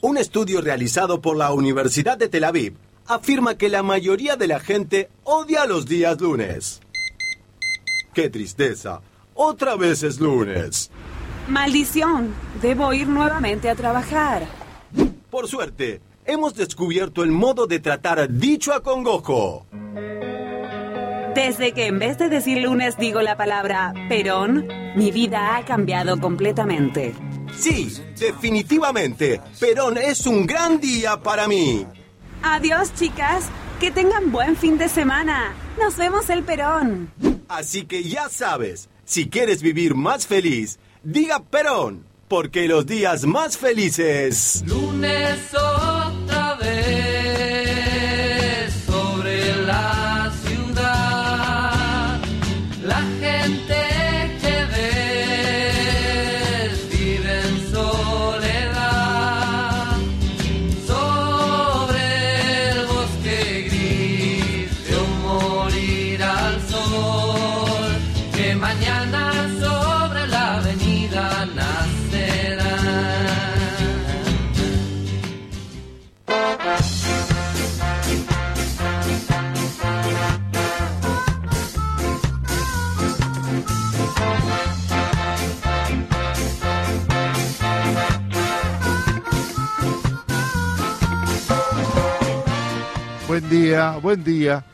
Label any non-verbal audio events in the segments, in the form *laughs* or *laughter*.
Un estudio realizado por la Universidad de Tel Aviv afirma que la mayoría de la gente odia los días lunes. ¡Qué tristeza! Otra vez es lunes. Maldición, debo ir nuevamente a trabajar. Por suerte, hemos descubierto el modo de tratar dicho acongojo. Desde que en vez de decir lunes digo la palabra Perón, mi vida ha cambiado completamente. Sí, definitivamente, Perón es un gran día para mí. Adiós, chicas. Que tengan buen fin de semana. Nos vemos el Perón. Así que ya sabes, si quieres vivir más feliz, diga Perón, porque los días más felices... Lunes otra Buen día, buen día.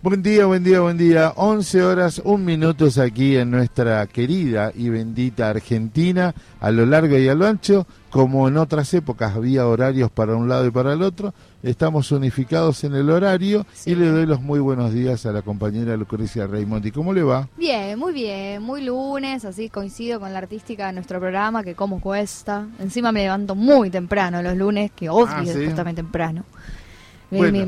Buen día, buen día, buen día. 11 horas, un minutos aquí en nuestra querida y bendita Argentina, a lo largo y a lo ancho, como en otras épocas había horarios para un lado y para el otro, estamos unificados en el horario y le doy los muy buenos días a la compañera Lucrecia Raimondi. ¿Cómo le va? Bien, muy bien, muy lunes, así coincido con la artística de nuestro programa, que como cuesta. Encima me levanto muy temprano los lunes, que odio Ah, ¿sí? despertarme temprano. Bueno.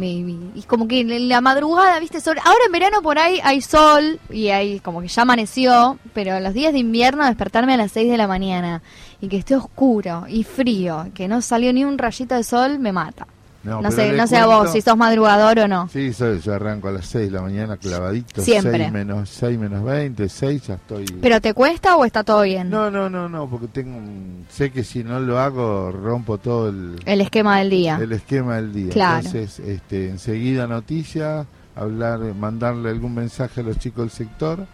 y como que en la madrugada, viste, sol. Ahora en verano por ahí hay sol y hay como que ya amaneció, pero los días de invierno despertarme a las 6 de la mañana y que esté oscuro y frío, que no salió ni un rayito de sol, me mata. No, sé, no sé a vos si sos madrugador o no. Sí, soy, yo arranco a las 6 de la mañana clavadito. Siempre. 6 menos, 6 menos 20, 6 ya estoy... ¿Pero te cuesta o está todo bien? No, no, no, no, porque tengo un- sé que si no lo hago rompo todo el, El esquema del día. el esquema del día. Claro. Entonces, este, enseguida noticia, hablar, mandarle algún mensaje a los chicos del sector,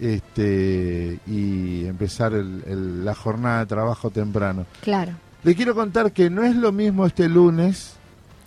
este, y empezar el- el- la jornada de trabajo temprano. Claro. Le quiero contar que no es lo mismo este lunes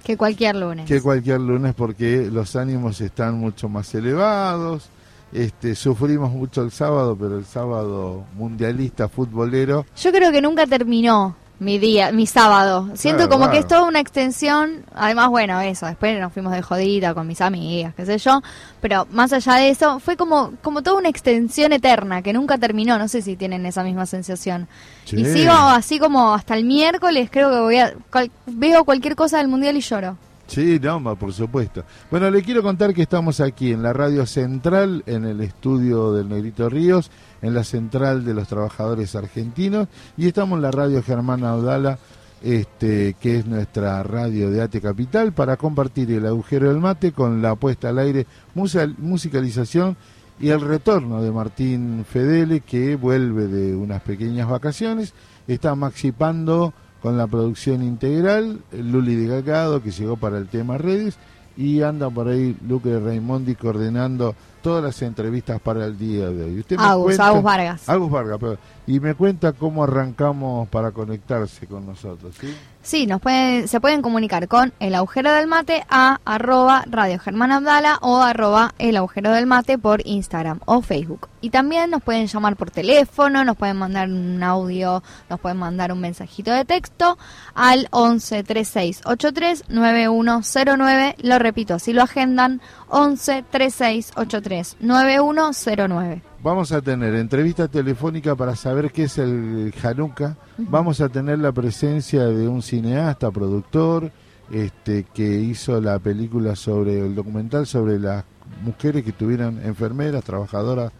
Que cualquier lunes. que cualquier lunes porque los ánimos están mucho más elevados. Este, sufrimos mucho el sábado, pero el sábado mundialista futbolero Yo creo que nunca terminó mi día, mi sábado. Siento Claro, como que es toda una extensión. Además, bueno, eso. Después nos fuimos de jodida con mis amigas, qué sé yo. Pero más allá de eso, fue como, como toda una extensión eterna que nunca terminó. No sé si tienen esa misma sensación. Sí. Y sigo así como hasta el miércoles. Creo que voy a. cual- veo cualquier cosa del mundial y lloro. Sí, no, por supuesto. Bueno, le quiero contar que estamos aquí en la radio central, en el estudio del Negrito Ríos, en la central de los trabajadores argentinos, y estamos en la radio Germán Audala, este, que es nuestra radio de Ate Capital, para compartir el agujero del mate con la puesta al aire, musicalización y el retorno de Martín Fedele, que vuelve de unas pequeñas vacaciones, está maxipando con la producción integral, Luli de Gagado, que llegó para el tema redes, y anda por ahí Lucre Raimondi coordinando todas las entrevistas para el día de hoy. Usted me Agus, Agus Vargas. Agus Vargas, perdón. Y me cuenta cómo arrancamos para conectarse con nosotros, ¿sí? Nos pueden, se pueden comunicar con el agujero del mate a arroba Radio Germán Abdala o arroba el agujero del mate por Instagram o Facebook. Y también nos pueden llamar por teléfono, nos pueden mandar un audio, nos pueden mandar un mensajito de texto al 11 36 83 9109. Lo repito, si lo agendan, 11 36 83 9109. Vamos a tener entrevista telefónica para saber qué es el Hanukkah. Vamos a tener la presencia de un cineasta, productor, este, que hizo la película sobre el documental sobre las mujeres que estuvieron enfermeras, trabajadoras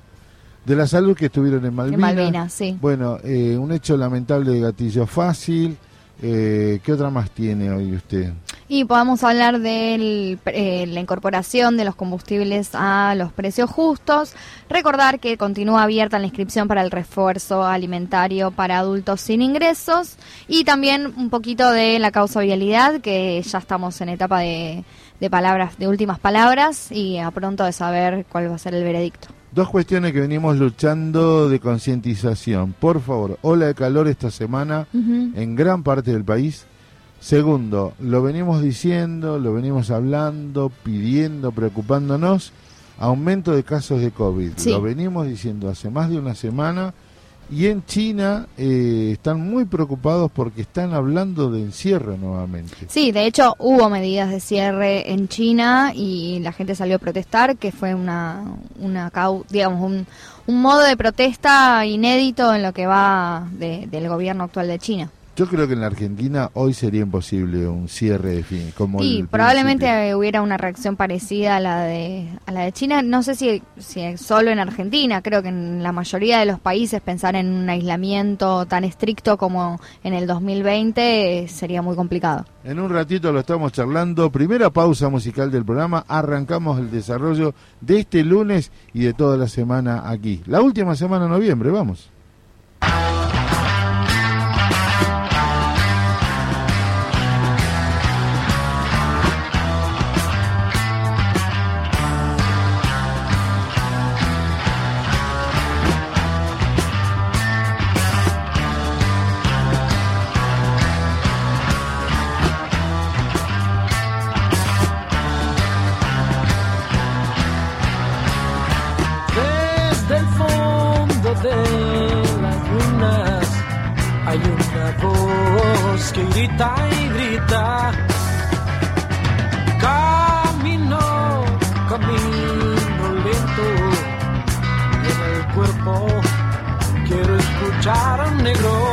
de la salud que estuvieron en En Malvinas. Malvinas, sí. Bueno, eh, un hecho lamentable de gatillo fácil. Eh, ¿Qué otra más tiene hoy usted? Y podemos hablar de la incorporación de los combustibles a los precios justos. Recordar que continúa abierta la inscripción para el refuerzo alimentario para adultos sin ingresos. Y también un poquito de la causa vialidad, que ya estamos en etapa de, de palabras, de últimas palabras, y a pronto de saber cuál va a ser el veredicto. Dos cuestiones que venimos luchando de concientización. Por favor, ola de calor esta semana en gran parte del país. Segundo, lo venimos diciendo, lo venimos hablando, pidiendo, preocupándonos, aumento de casos de COVID. Lo venimos diciendo hace más de una semana y en China eh, están muy preocupados porque están hablando de encierre nuevamente. Sí, de hecho hubo medidas de cierre en China y la gente salió a protestar, que fue una, una digamos, un, un modo de protesta inédito en lo que va del gobierno actual de China. Yo creo que en la Argentina hoy sería imposible un cierre de fin. Como sí, probablemente hubiera una reacción parecida a la de a la de China. No sé si, si solo en Argentina. Creo que en la mayoría de los países pensar en un aislamiento tan estricto como en el 2020 sería muy complicado. En un ratito lo estamos charlando. Primera pausa musical del programa. Arrancamos el desarrollo de este lunes y de toda la semana aquí. La última semana de noviembre, vamos. Grita y grita. Camino, camino lento. Y en el cuerpo quiero escuchar a negro.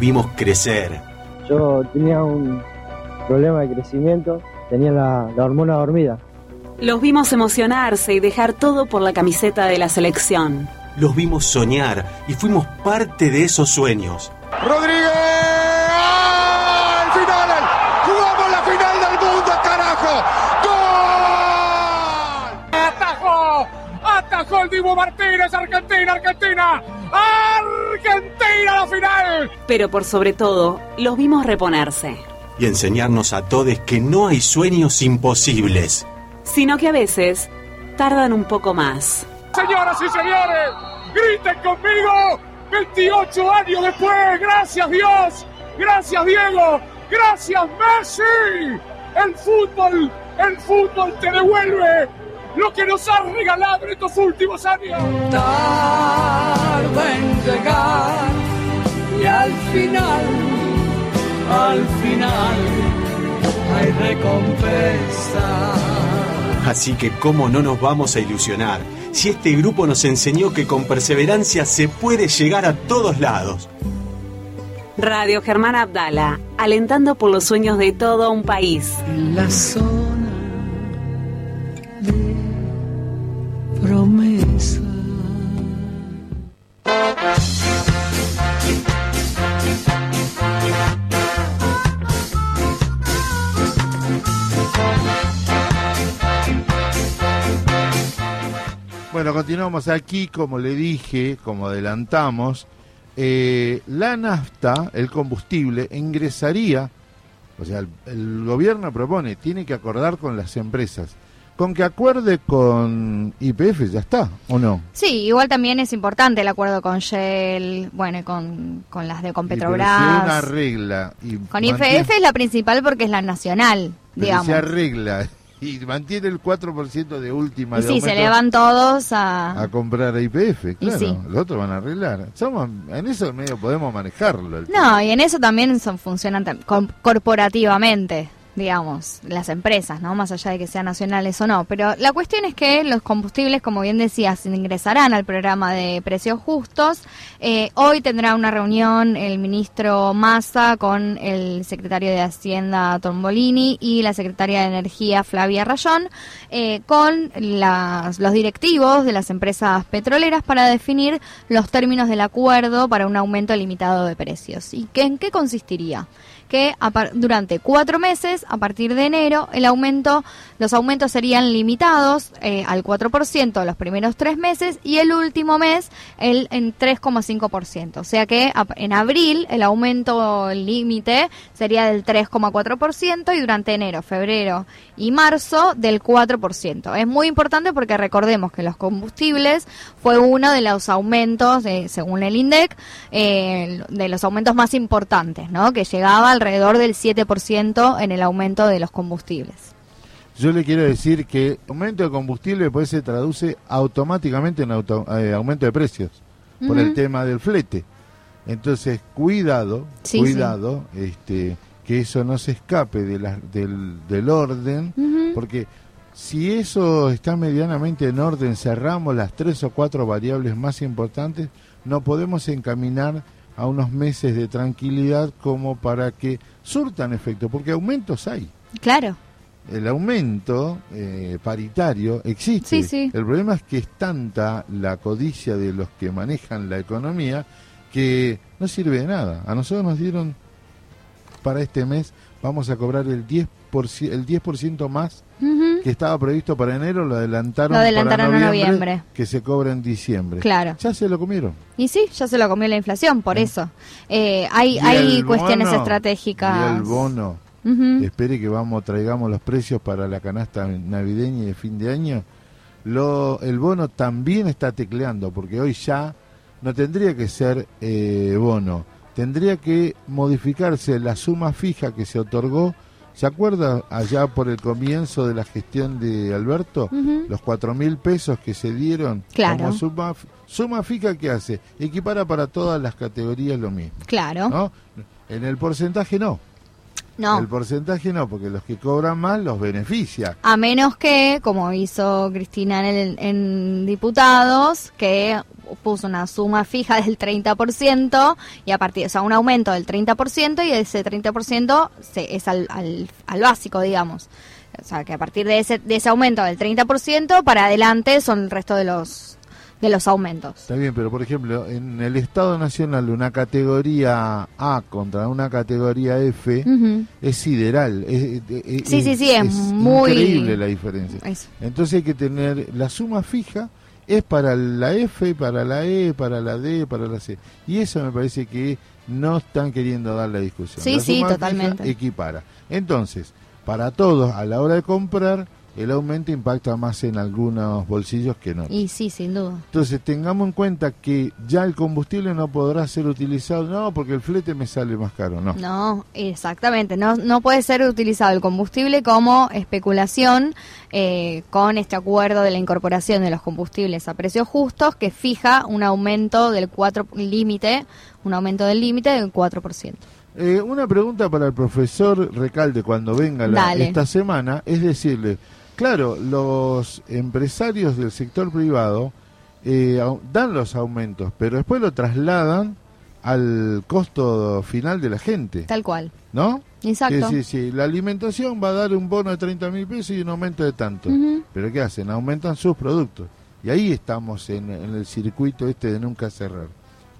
Vimos crecer. Yo tenía un problema de crecimiento, tenía la, la hormona dormida. Los vimos emocionarse y dejar todo por la camiseta de la selección. Los vimos soñar y fuimos parte de esos sueños. Rodríguez. Dibu Martínez! ¡Argentina, Argentina! ¡Argentina la final! Pero por sobre todo, los vimos reponerse. Y enseñarnos a todos que no hay sueños imposibles. Sino que a veces tardan un poco más. Señoras y señores, griten conmigo. 28 años después, gracias Dios, gracias Diego, gracias Messi. El fútbol, el fútbol te devuelve lo que nos has regalado en estos últimos años. tarda en llegar y al final, al final hay recompensa. Así que cómo no nos vamos a ilusionar si este grupo nos enseñó que con perseverancia se puede llegar a todos lados. Radio Germán Abdala, alentando por los sueños de todo un país. En la zona Bueno, continuamos aquí, como le dije, como adelantamos, eh, la nafta, el combustible, ingresaría, o sea, el, el gobierno propone, tiene que acordar con las empresas, con que acuerde con IPF, ya está, ¿o no? Sí, igual también es importante el acuerdo con Shell, bueno, con, con las de con si una Petrobras. regla y Con IFF es la principal porque es la nacional, digamos. se arregla *laughs* y mantiene el 4% de última Y de sí, se le van todos a... a comprar a IPF, claro, sí. los otros van a arreglar. Somos, en eso medio podemos manejarlo. No, y en eso también son, funcionan corporativamente, digamos, las empresas, ¿no? Más allá de que sean nacionales o no. Pero la cuestión es que los combustibles, como bien decías, ingresarán al programa de precios justos. Eh, hoy tendrá una reunión el ministro Massa con el secretario de Hacienda Tombolini y la secretaria de Energía Flavia Rayón, eh, con las- los directivos de las empresas petroleras para definir los términos del acuerdo para un aumento limitado de precios. ¿Y qué, en qué consistiría? Que durante cuatro meses, a partir de enero, el aumento, los aumentos serían limitados eh, al 4% los primeros tres meses y el último mes el en 3,5%. O sea que en abril el aumento límite sería del 3,4% y durante enero, febrero y marzo del 4%. Es muy importante porque recordemos que los combustibles fue uno de los aumentos, de- según el INDEC, eh, de los aumentos más importantes, ¿no? Que llegaba alrededor del 7% en el aumento de los combustibles. Yo le quiero decir que el aumento de combustible pues se traduce automáticamente en auto- eh, aumento de precios por el tema del flete. Entonces, cuidado, Sí, cuidado, este que eso no se escape de la- del, del orden, porque si eso está medianamente en orden, cerramos las tres o cuatro variables más importantes, no podemos encaminar a unos meses de tranquilidad como para que surtan efecto, porque aumentos hay Claro. el aumento eh, paritario existe. Sí, sí. El problema es que es tanta la codicia de los que manejan la economía que no sirve de nada. A nosotros nos dieron para este mes, vamos a cobrar el 10%, el 10 más Ujú. Que estaba previsto para enero, lo adelantaron, Lo adelantaron para a noviembre, noviembre. que se cobra en diciembre. Claro. Ya se lo comieron. Y sí, ya se lo comió la inflación, por eso. Eh, hay hay cuestiones bono, estratégicas. Y el bono. Espere que vamos traigamos los precios para la canasta navideña y de fin de año lo el bono también está tecleando porque hoy ya no tendría que ser eh, bono tendría que modificarse la suma fija que se otorgó ¿Se acuerda allá por el comienzo de la gestión de Alberto? Los cuatro mil pesos que se dieron Claro. como suma, suma fija que hace, equipara para todas las categorías lo mismo. Claro. ¿no? En el porcentaje no. No. El porcentaje no, porque los que cobran más los beneficia. A menos que, como hizo Cristina en, el- en diputados, que puso una suma fija del 30% y a partir, o sea, un aumento del 30% y ese 30% se, es al, al, al básico, digamos. O sea, que a partir de ese, de ese aumento del 30% para adelante son el resto de los de los aumentos. Está bien, pero por ejemplo, en el Estado Nacional una categoría A contra una categoría F es sideral. Es, es- Sí, sí, sí, es muy- increíble la diferencia. Eso. Entonces hay que tener la suma fija es para la F, para la E, para la D, para la C. Y eso me parece que no están queriendo dar la discusión. Sí, La sí, totalmente. equipara. Entonces, para todos a la hora de comprar, el aumento impacta más en algunos bolsillos que en otros. Y sí, sin duda. Entonces tengamos en cuenta que ya el combustible no podrá ser utilizado, no, porque el flete me sale más caro, no. No, exactamente. No, no puede ser utilizado el combustible como especulación eh, con este acuerdo de la incorporación de los combustibles a precios justos que fija un aumento del 4 límite, un aumento del límite del 4%. Eh, una pregunta para el profesor Recalde cuando venga la- esta semana es decirle, claro, los empresarios del sector privado eh, dan los aumentos, pero después lo trasladan al costo final de la gente, Tal cual. ¿no? Exacto. Sí, sí, sí. La alimentación va a dar un bono de 30 mil pesos y un aumento de tanto. Pero ¿qué hacen? Aumentan sus productos. Y ahí estamos en, en el circuito este de nunca cerrar.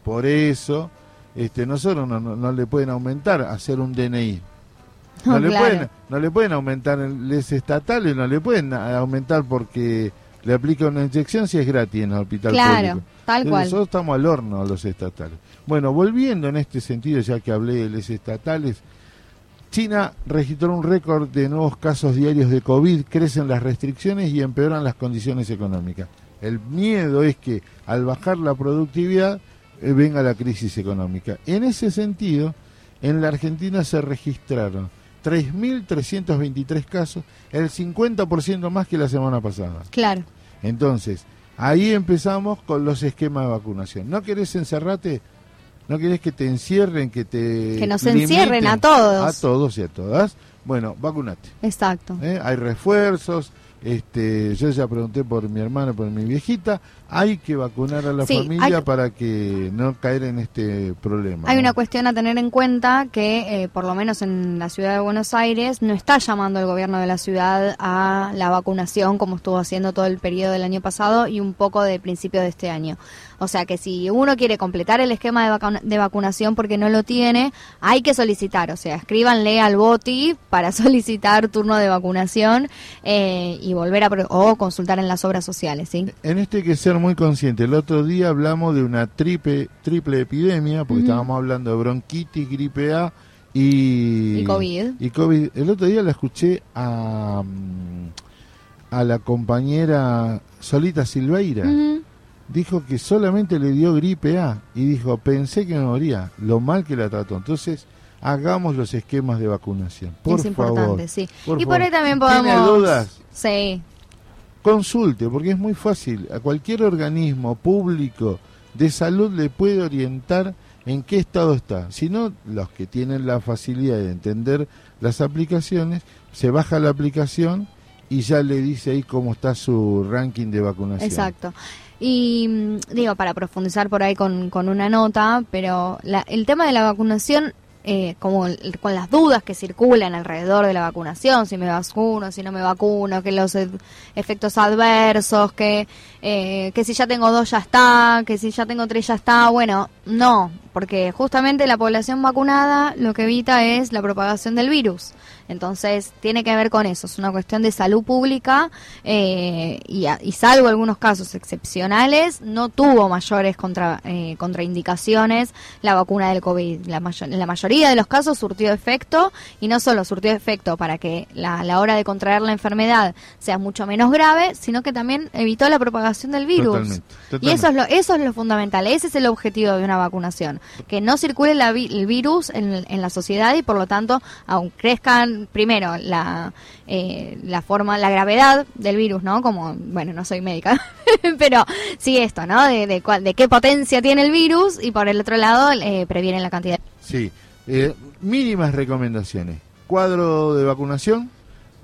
Por eso, este, nosotros no, no, no le pueden aumentar hacer un DNI. No, *laughs* No, le, claro. pueden, no le pueden aumentar les estatales, no le pueden aumentar porque le aplica una inyección si es gratis en el hospital Claro, público. tal Entonces, cual. Nosotros estamos al horno a los estatales. Bueno, volviendo en este sentido, ya que hablé de los estatales, China registró un récord de nuevos casos diarios de COVID, crecen las restricciones y empeoran las condiciones económicas. El miedo es que al bajar la productividad eh, venga la crisis económica. En ese sentido, en la Argentina se registraron 3.323 casos, el 50% más que la semana pasada. Claro. Entonces, ahí empezamos con los esquemas de vacunación. ¿No querés encerrarte? ¿No querés que te encierren, que te... Que nos encierren a todos. A todos y a todas. Bueno, vacunate. Exacto. ¿eh? Hay refuerzos. Este, yo ya pregunté por mi hermana, por mi viejita. Hay que vacunar a la Sí, familia hay- para que no caer en este problema. Hay ¿no? una cuestión a tener en cuenta que, eh, por lo menos en la ciudad de Buenos Aires, no está llamando el gobierno de la ciudad a la vacunación como estuvo haciendo todo el periodo del año pasado y un poco de principio de este año. O sea que si uno quiere completar el esquema de, vacuna- de vacunación porque no lo tiene, hay que solicitar. O sea, escríbanle al BOTI para *laughs* solicitar turno de vacunación eh, y volver a o consultar en las obras sociales. ¿sí? En esto hay que ser muy consciente. El otro día hablamos de una triple, triple epidemia, porque estábamos hablando de bronquitis, gripe A y, Y COVID. y COVID. El otro día la escuché a, mm, a la compañera Solita Silveira. Ujú. Dijo que solamente le dio gripe A y dijo, pensé que me moría, lo mal que la trató. Entonces, hagamos los esquemas de vacunación. Por es importante, favor. sí. por y por ahí también ¿Tiene podemos... dudas? Sí. Consulte, porque es muy fácil. A cualquier organismo público de salud le puede orientar en qué estado está. Si no, los que tienen la facilidad de entender las aplicaciones, se baja la aplicación y ya le dice ahí cómo está su ranking de vacunación. Exacto. Y mm, digo, para profundizar por ahí con, con una nota, pero la- el tema de la vacunación, eh, como con las dudas que circulan alrededor de la vacunación, si me vacuno, si no me vacuno, que los ed- efectos adversos, que, eh, que si ya tengo dos ya está, que si ya tengo tres ya está, bueno, no, porque justamente la población vacunada lo que evita es la propagación del virus. Entonces, tiene que ver con eso, es una cuestión de salud pública eh, y, a- y salvo algunos casos excepcionales, no tuvo mayores contra, eh, contraindicaciones la vacuna del COVID. La, la mayoría de los casos surtió efecto y no solo surtió efecto para que la, la hora de contraer la enfermedad sea mucho menos grave, sino que también evitó la propagación del virus. Totalmente, Y eso es, lo, eso es lo fundamental, ese es el objetivo de una vacunación, que no circule la vi- el virus en, en la sociedad y por lo tanto aun crezcan primero la, eh, la forma, la gravedad del virus, ¿no? Como, bueno, no soy médica, *laughs* pero sí esto, ¿no? De, de, de qué potencia tiene el virus y por el otro lado eh, previene la cantidad. Sí, eh, mínimas recomendaciones. Cuadro de vacunación,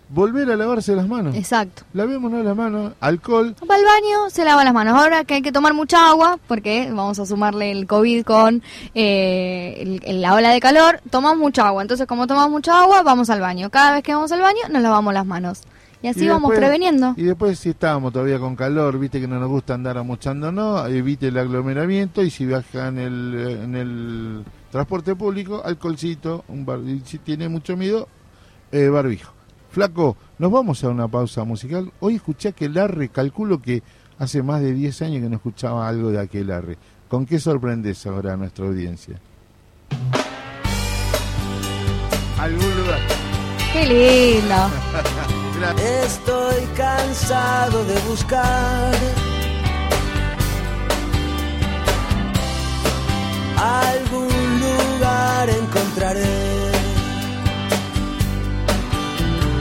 volver a lavarse las manos. Exacto. Lavémonos las manos, alcohol. Va al baño, se lava las manos. Ahora que hay que tomar mucha agua, porque vamos a sumarle el COVID con eh, el- la ola de calor, tomamos mucha agua. Entonces, como tomamos mucha agua, vamos al baño. Cada vez que vamos al baño, nos lavamos las manos. Y así Y vamos después- preveniendo. Y después, si estábamos todavía con calor, viste que no nos gusta andar amochándonos, evite el aglomeramiento y si viaja en el, en el transporte público, alcoholcito, un bar- y si tiene mucho miedo, eh, barbijo. Flaco, nos vamos a una pausa musical. Hoy escuché que Larry, calculo que hace más de 10 años que no escuchaba algo de aquel Larry. ¿Con qué sorprendes ahora a nuestra audiencia? ¿Algún lugar? Qué lindo. *laughs* Estoy cansado de buscar algún lugar encontraré.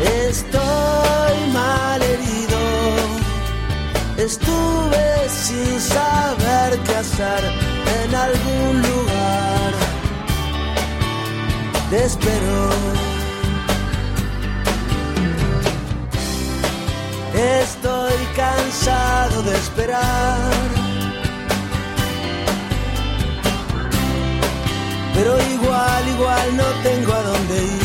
Estoy mal herido, estuve sin saber qué hacer en algún lugar. Te espero. Estoy cansado de esperar. Pero igual, igual no tengo a dónde ir.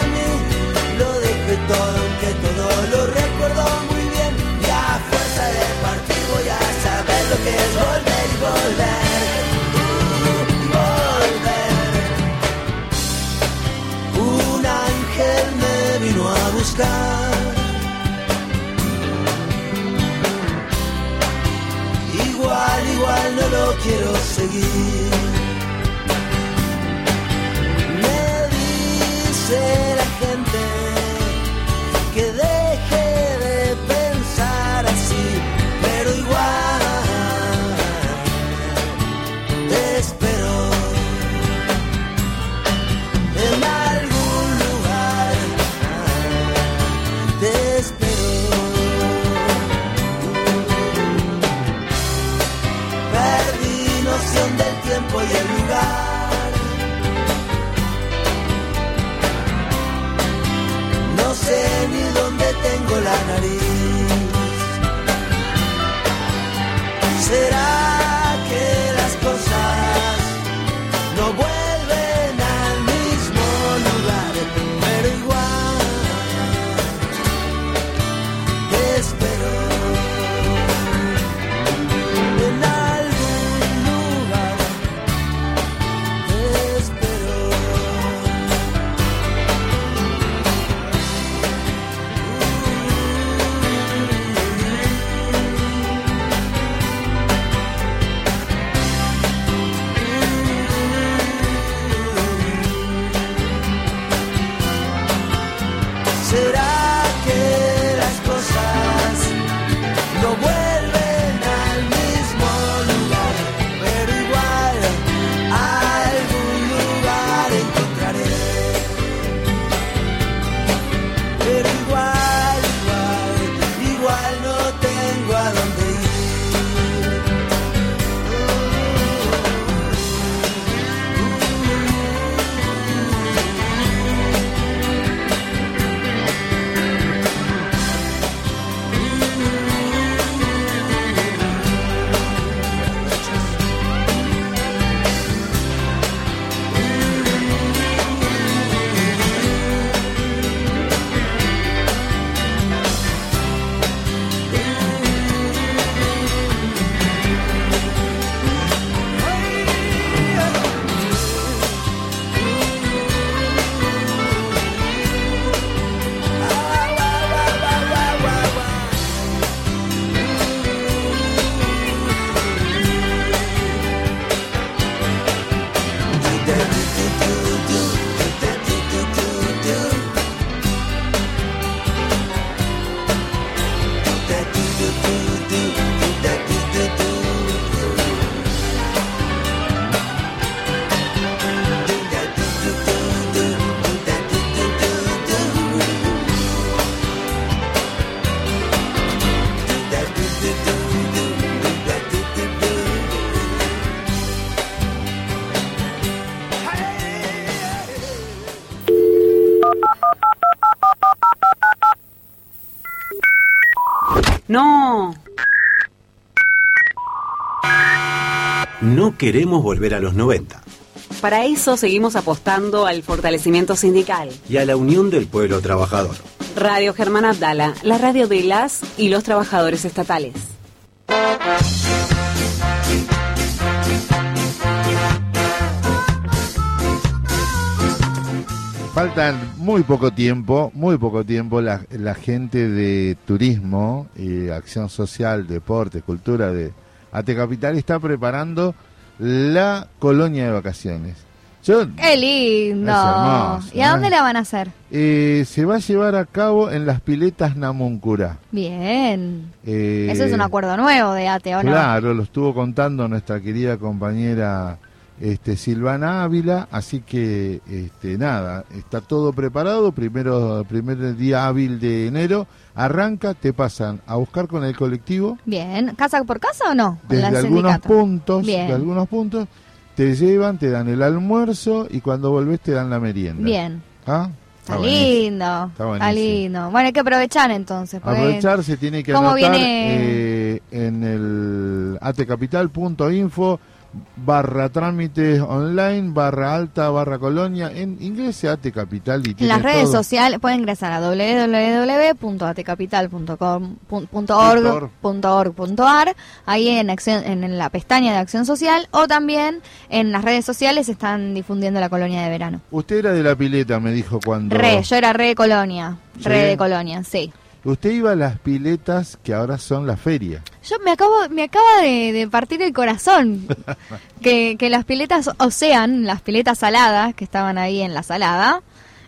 quiero seguir. Queremos volver a los 90 Para eso seguimos apostando al fortalecimiento sindical. y a la unión del pueblo trabajador. Radio Germán Abdala, la radio de las y los trabajadores estatales. Faltan muy poco tiempo, muy poco tiempo, la, la gente de turismo, y acción social, deporte, cultura de Ate Capital está preparando la colonia de vacaciones. Yo, ¡Qué lindo! Es hermoso, ¿Y a dónde ¿eh? la van a hacer? eh, se va a llevar a cabo en las piletas Namuncurá. Bien. Eh, Eso es un acuerdo nuevo de ATE, ¿o no? Claro, lo estuvo contando nuestra querida compañera este, Silvana Ávila, así que este, nada, está todo preparado, primero primer día hábil de enero, arranca, te pasan a buscar con el colectivo Bien. ¿Casa por casa o no? Desde algunos sindicato. puntos, Bien. de algunos puntos, te llevan, te dan el almuerzo y cuando volvés te dan la merienda. Bien. ¿Ah? Está, lindo. Está lindo. Bueno, hay que aprovechar entonces. Aprovechar, se tiene que ¿Cómo anotar eh, en el atecapital.info barra trámites online, barra alta, barra colonia, en ingrese a Atecapital y En las redes todo. sociales pueden ingresar a www.atecapital.org.ar ahí en, acción, en la pestaña de acción social o también en las redes sociales están difundiendo la colonia de verano. Usted era de la pileta, me dijo cuando... Re, yo era re de colonia, re Sí. de colonia, sí. Usted iba a las piletas que ahora son la feria. Yo me acabo, me acaba de, de partir el corazón *laughs* que, que las piletas Ocean, las piletas saladas que estaban ahí en la salada,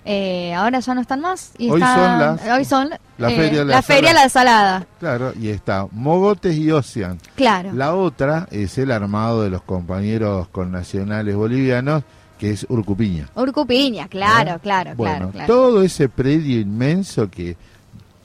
eh, ahora ya no están más. Y Hoy están- son las- hoy son la eh, feria, la la feria salada. la salada, Claro, y está Mogotes y Ocean. claro. La otra es el armado de los compañeros connacionales bolivianos, que es Urcupiña. Urcupiña, claro, ¿Eh? claro, bueno, claro, claro. todo ese predio inmenso que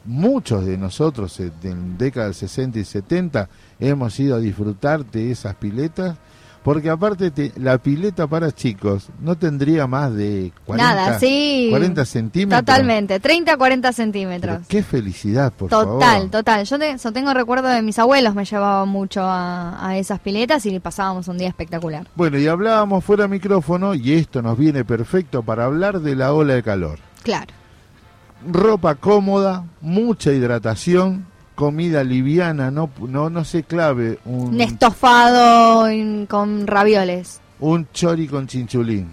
muchos de nosotros eh, en décadas 60 y 70 hemos ido a disfrutar de esas piletas, porque aparte te- la pileta para chicos no tendría más de 40, Nada, sí. 40 centímetros. Totalmente, 30 a 40 centímetros. Pero qué felicidad, por Total, favor. total. Yo, te- yo tengo recuerdo de mis abuelos, me llevaban mucho a, a esas piletas y pasábamos un día espectacular. Bueno, y hablábamos fuera micrófono, y esto nos viene perfecto para hablar de la ola de calor. Claro. Ropa cómoda, mucha hidratación, comida liviana, no no no se clave un, Un estofado en- con ravioles, un chori con chinchulín,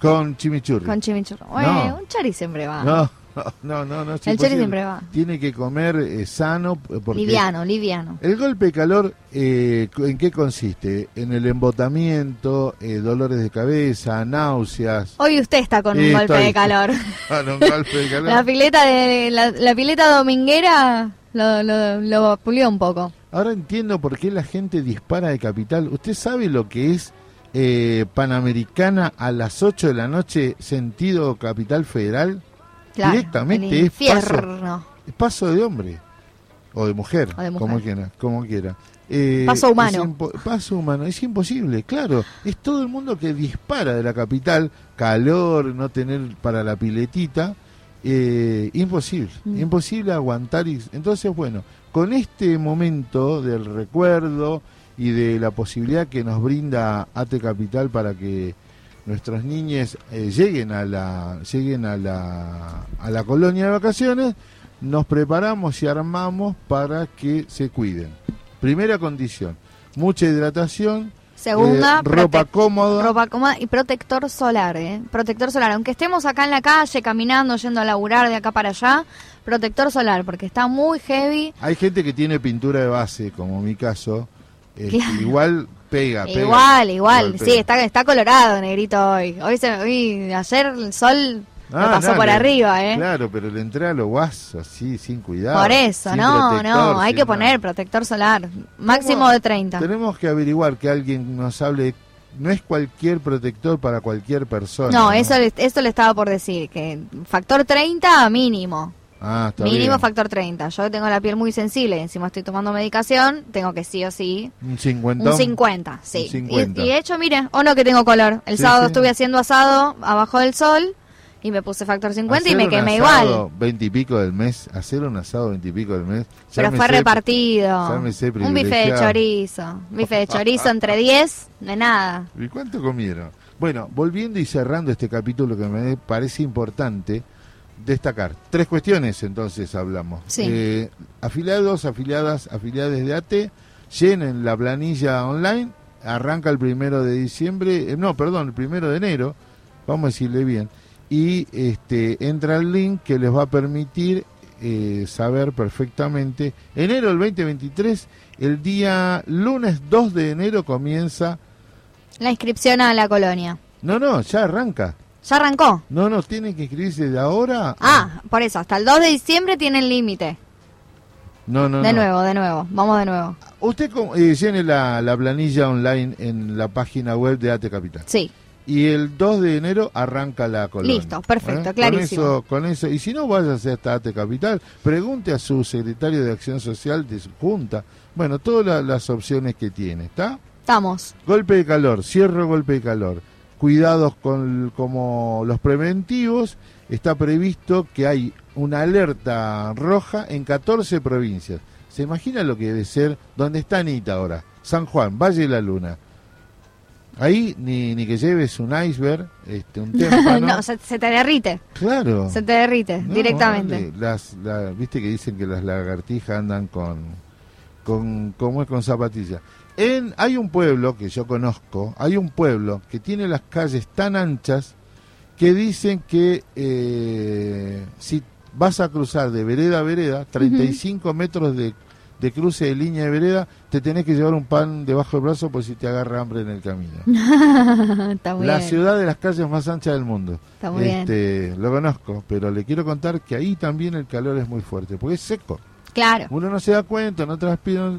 con chimichurri. con chimichurri. No. Un chori siempre va. no, *laughs* no, no, no, El chori siempre va. Tiene que comer eh, sano eh, porque Liviano, liviano. El golpe de calor, eh, ¿en qué consiste? En el embotamiento, eh, dolores de cabeza, náuseas. Hoy usted está con un golpe de calor. *laughs* Con un golpe de calor. La pileta de la, la pileta dominguera lo, lo, lo pulió un poco. Ahora entiendo por qué la gente dispara de capital. ¿Usted sabe lo que es eh, Panamericana a las 8 de la noche, sentido capital federal? Claro, Directamente es paso, de hombre o de mujer, O de mujer. como quiera. Como quiera. Eh, Paso humano. paso humano, es imposible, claro. Es todo el mundo que dispara de la capital, calor, no tener para la piletita, eh, imposible, Mm. imposible aguantar. y- entonces, bueno, con este momento del recuerdo y de la posibilidad que nos brinda AT Capital para que nuestros niños eh, lleguen a la lleguen a la a la colonia de vacaciones, nos preparamos y armamos para que se cuiden. Primera condición, mucha hidratación, Segunda, eh, ropa cómoda. ropa cómoda y protector solar, ¿eh? Protector solar. Aunque estemos acá en la calle, caminando, yendo a laburar de acá para allá, protector solar, porque está muy heavy. Hay gente que tiene pintura de base, como mi caso, *laughs* Claro. igual pega, pega. igual, igual. pega. Sí, está, está colorado, negrito, hoy. Hoy, se, hoy ayer el sol Ah, pasó no, por le- arriba, ¿eh? Claro, pero le entré a lo guaso, así, sin cuidado. Por eso, no, no, hay que nada. poner protector solar, máximo de 30. Tenemos que averiguar que alguien nos hable. No es cualquier protector para cualquier persona. No, eso, le- eso le estaba por decir, que factor 30 mínimo. Ah, está Mínimo bien. factor 30. Yo tengo la piel muy sensible, encima estoy tomando medicación, tengo que sí o sí. Un 50. Un 50, sí. Un 50. Y, y de hecho, mire, o no que tengo color. El Sí, sábado sí. estuve haciendo asado abajo del sol Y me puse factor 50 y Hacer me un quemé asado igual. 20 y pico del mes, hacer un asado 20 y pico del mes. Pero llámese- fue repartido. llámese Un bife de chorizo. Bife de chorizo entre *laughs* 10, de nada. ¿Y cuánto comieron? Bueno, volviendo y cerrando este capítulo que me parece importante destacar. Tres cuestiones entonces hablamos. Sí. Eh, afiliados, afiliadas, afiliadas de AT, llenen la planilla online, arranca el primero de diciembre, eh, no, perdón, el primero de enero, vamos a decirle bien, y este entra el link que les va a permitir eh, saber perfectamente. Enero del 2023, el día lunes 2 de enero comienza La inscripción a la colonia. no, no, ya arranca. ¿Ya arrancó? No, no, tiene que inscribirse de ahora. Ah, por eso, hasta el 2 de diciembre tienen límite. no, no, De no. nuevo, de nuevo. Vamos de nuevo. Usted eh, llene la, la planilla online en la página web de AT Capital. Sí. Y el 2 de enero arranca la colonia. Listo, perfecto, ¿Eh? clarísimo. Con eso, con eso. Y si no, váyase hasta AT Capital, pregunte a su secretario de Acción Social de su junta. Bueno, todas la- las opciones que tiene, ¿está? Estamos. Golpe de calor, cierro golpe de calor. Cuidados con como los preventivos. Está previsto que hay una alerta roja en 14 provincias. ¿Se imagina lo que debe ser? ¿Dónde está Anita ahora? San Juan, Valle de la Luna. Ahí ni, ni que lleves un iceberg, este, un *laughs* témpano. no, se, se te derrite. claro. Se te derrite No, directamente. vale, Las, la- Viste que dicen que las lagartijas andan con, con ¿cómo es? Con zapatillas. En, hay un pueblo que yo conozco, hay un pueblo que tiene las calles tan anchas que dicen que eh, si vas a cruzar de vereda a vereda, 35 metros de, de cruce de línea de vereda, te tenés que llevar un pan debajo del brazo por si te agarra hambre en el camino. *laughs* Está muy La bien. ciudad de las calles más anchas del mundo. Está muy bien. este, Lo conozco, pero le quiero contar que ahí también el calor es muy fuerte, porque es seco. Claro. Uno no se da cuenta, no transpira,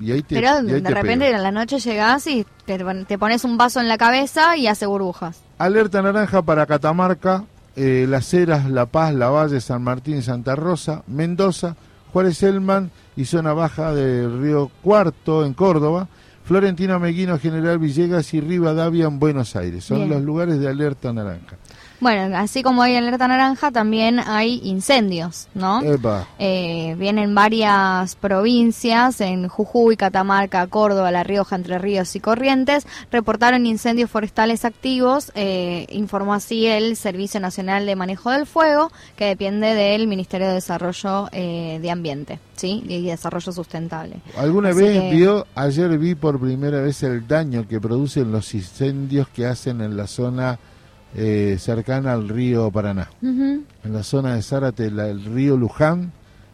y ahí te Pero y ahí de te repente pega. a la noche llegás y te, te pones un vaso en la cabeza y hace burbujas. Alerta naranja para Catamarca, eh, Las Heras, La Paz, La Valle, San Martín, Santa Rosa, Mendoza, Juárez Elman y zona baja del Río Cuarto en Córdoba, Florentino Meguino, General Villegas y Rivadavia en Buenos Aires. Son Bien. los lugares de alerta naranja. Bueno, así como hay alerta naranja, también hay incendios, ¿no? Eh, vienen varias provincias, en Jujuy, Catamarca, Córdoba, La Rioja, Entre Ríos y Corrientes, reportaron incendios forestales activos, eh, informó así el Servicio Nacional de Manejo del Fuego, que depende del Ministerio de Desarrollo eh, de Ambiente, ¿sí? Y Desarrollo Sustentable. ¿Alguna Así vez que- vio, ayer vi por primera vez el daño que producen los incendios que hacen en la zona eh, cercana al río Paraná? En la zona de Zárate, la- el río Luján,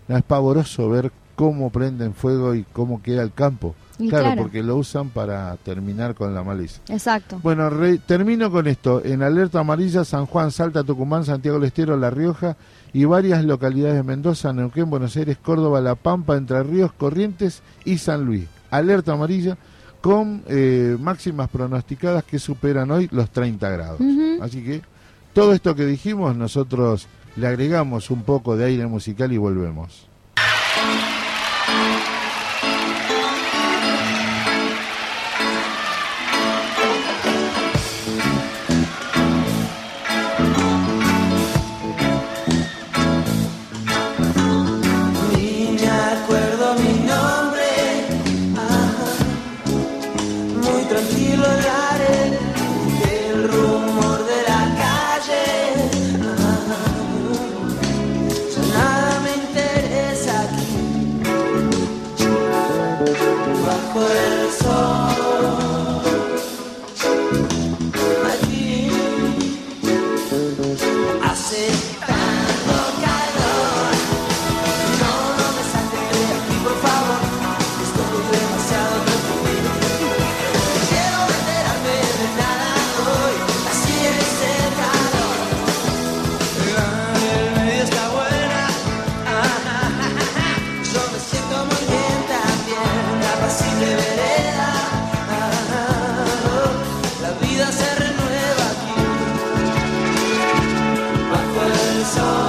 es pavoroso ver cómo prenden fuego y cómo queda el campo. Claro, claro. porque lo usan para terminar con la maleza. Exacto. Bueno, re- termino con esto. En alerta amarilla, San Juan, Salta, Tucumán, Santiago del Estero, La Rioja y varias localidades de Mendoza, Neuquén, Buenos Aires, Córdoba, La Pampa, Entre Ríos, Corrientes y San Luis. Alerta amarilla con eh, máximas pronosticadas que superan hoy los 30 grados. Así que todo esto que dijimos, nosotros le agregamos un poco de aire musical y volvemos. song.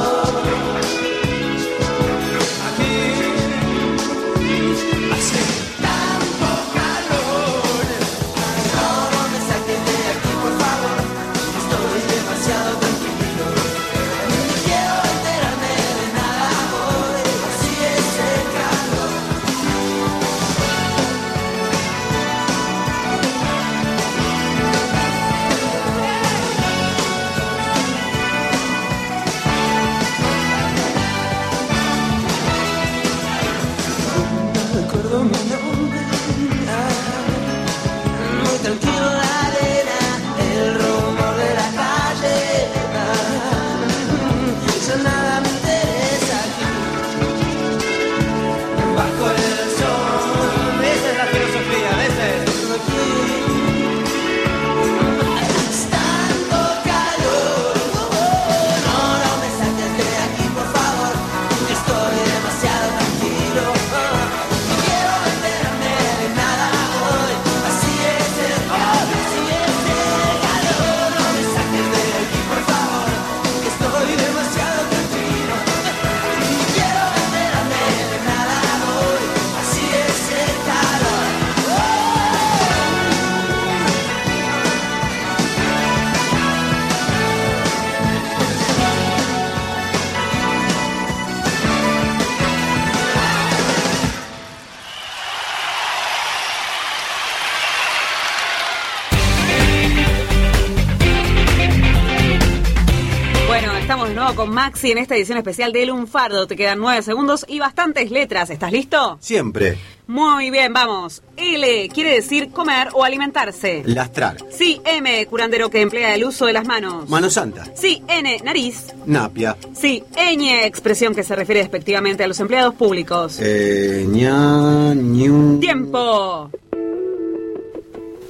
Maxi en esta edición especial de Lunfardo. Te quedan nueve segundos y bastantes letras. ¿Estás listo? Siempre. Muy bien, vamos. L quiere decir comer o alimentarse. Lastrar. Sí, M, curandero que emplea el uso de las manos. Mano Santa. Sí, N, nariz. Napia. Sí, ñ, expresión que se refiere despectivamente a los empleados públicos. Eh, ña, ñu. Tiempo.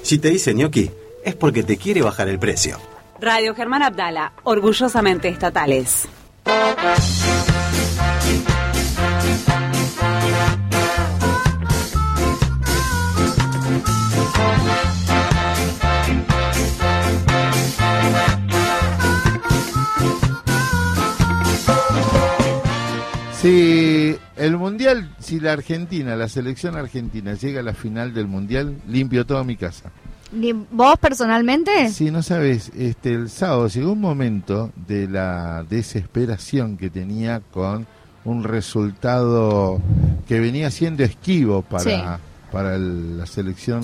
Si te dice ñoqui, es porque te quiere bajar el precio. Radio Germán Abdala, orgullosamente estatales. Si el mundial, si la Argentina, la selección argentina llega a la final del mundial, limpio toda mi casa. ¿Y ¿Vos personalmente? Si no sabes, este, el sábado llegó un momento de la desesperación que tenía con un resultado que venía siendo esquivo para, Sí. para el- la selección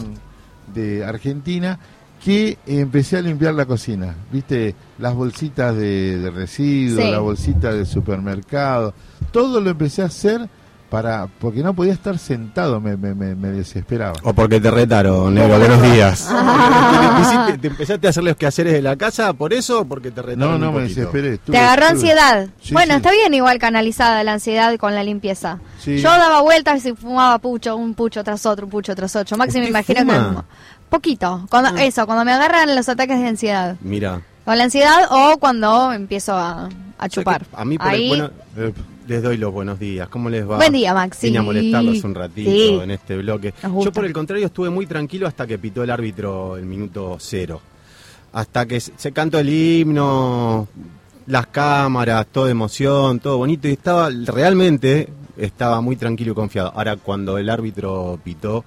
de Argentina, que empecé a limpiar la cocina. ¿Viste? Las bolsitas de, de residuos, Sí. la bolsita del supermercado, todo lo empecé a hacer para porque no podía estar sentado, me, me, me- me desesperaba. O porque te retaron, negro. Buenos días. *laughs* ¿Te, hiciste- te empezaste a hacer los quehaceres de la casa por eso o porque te retaron No, no, un me desesperé. Te agarró ansiedad. Sí, bueno, sí. está bien igual canalizada la ansiedad con la limpieza. Sí. Yo daba vueltas y fumaba pucho, un pucho tras otro, un pucho tras otro. Maxi me ¿Usted imagino fuma? que... Poquito. Cuando, Eso, cuando me agarran los ataques de ansiedad. Mira. O la ansiedad o cuando empiezo a, a o sea chupar. A mí por el- Ahí, bueno, les doy los buenos días. ¿Cómo les va? Buen día, Maxi. Vine a molestarlos un ratito Sí. en este bloque. Yo por el contrario estuve muy tranquilo hasta que pitó el árbitro el minuto cero. Hasta que se se cantó el himno, las cámaras, toda emoción, todo bonito. Y estaba, realmente, estaba muy tranquilo y confiado. Ahora cuando el árbitro pitó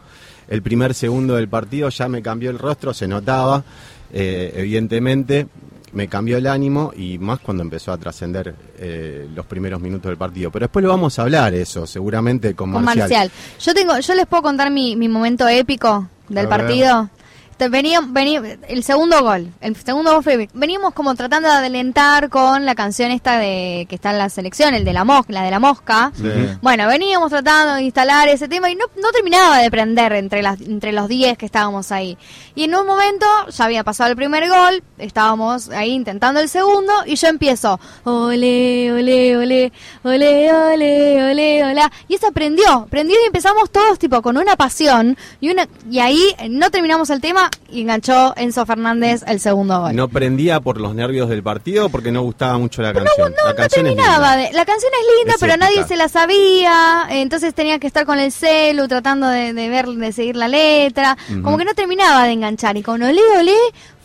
el primer segundo del partido ya me cambió el rostro, se notaba, eh, evidentemente me cambió el ánimo y más cuando empezó a trascender eh, los primeros minutos del partido. Pero después lo vamos a hablar eso, seguramente con con Marcial. Marcial. Yo tengo, yo les puedo contar mi, mi momento épico del A partido. Venía, venía, el segundo gol, el segundo gol fue, veníamos como tratando de adelantar con la canción esta de que está en la selección, el de la mosca, la de la mosca. Sí. Bueno, veníamos tratando de instalar ese tema y no, no terminaba de prender entre las entre los 10 que estábamos ahí. Y en un momento ya había pasado el primer gol, estábamos ahí intentando el segundo y yo empiezo, ole, ole, ole, ole, ole, ole, hola. Y eso prendió, prendió y empezamos todos tipo con una pasión y una y ahí no terminamos el tema y enganchó Enzo Fernández el segundo gol. No prendía por los nervios del partido porque no gustaba mucho la canción. la No canción es terminaba de, la canción es linda, Es pero épica. nadie se la sabía, entonces tenía que estar con el celu tratando de, de ver, de seguir la letra, como que no terminaba de enganchar y con Olé Olé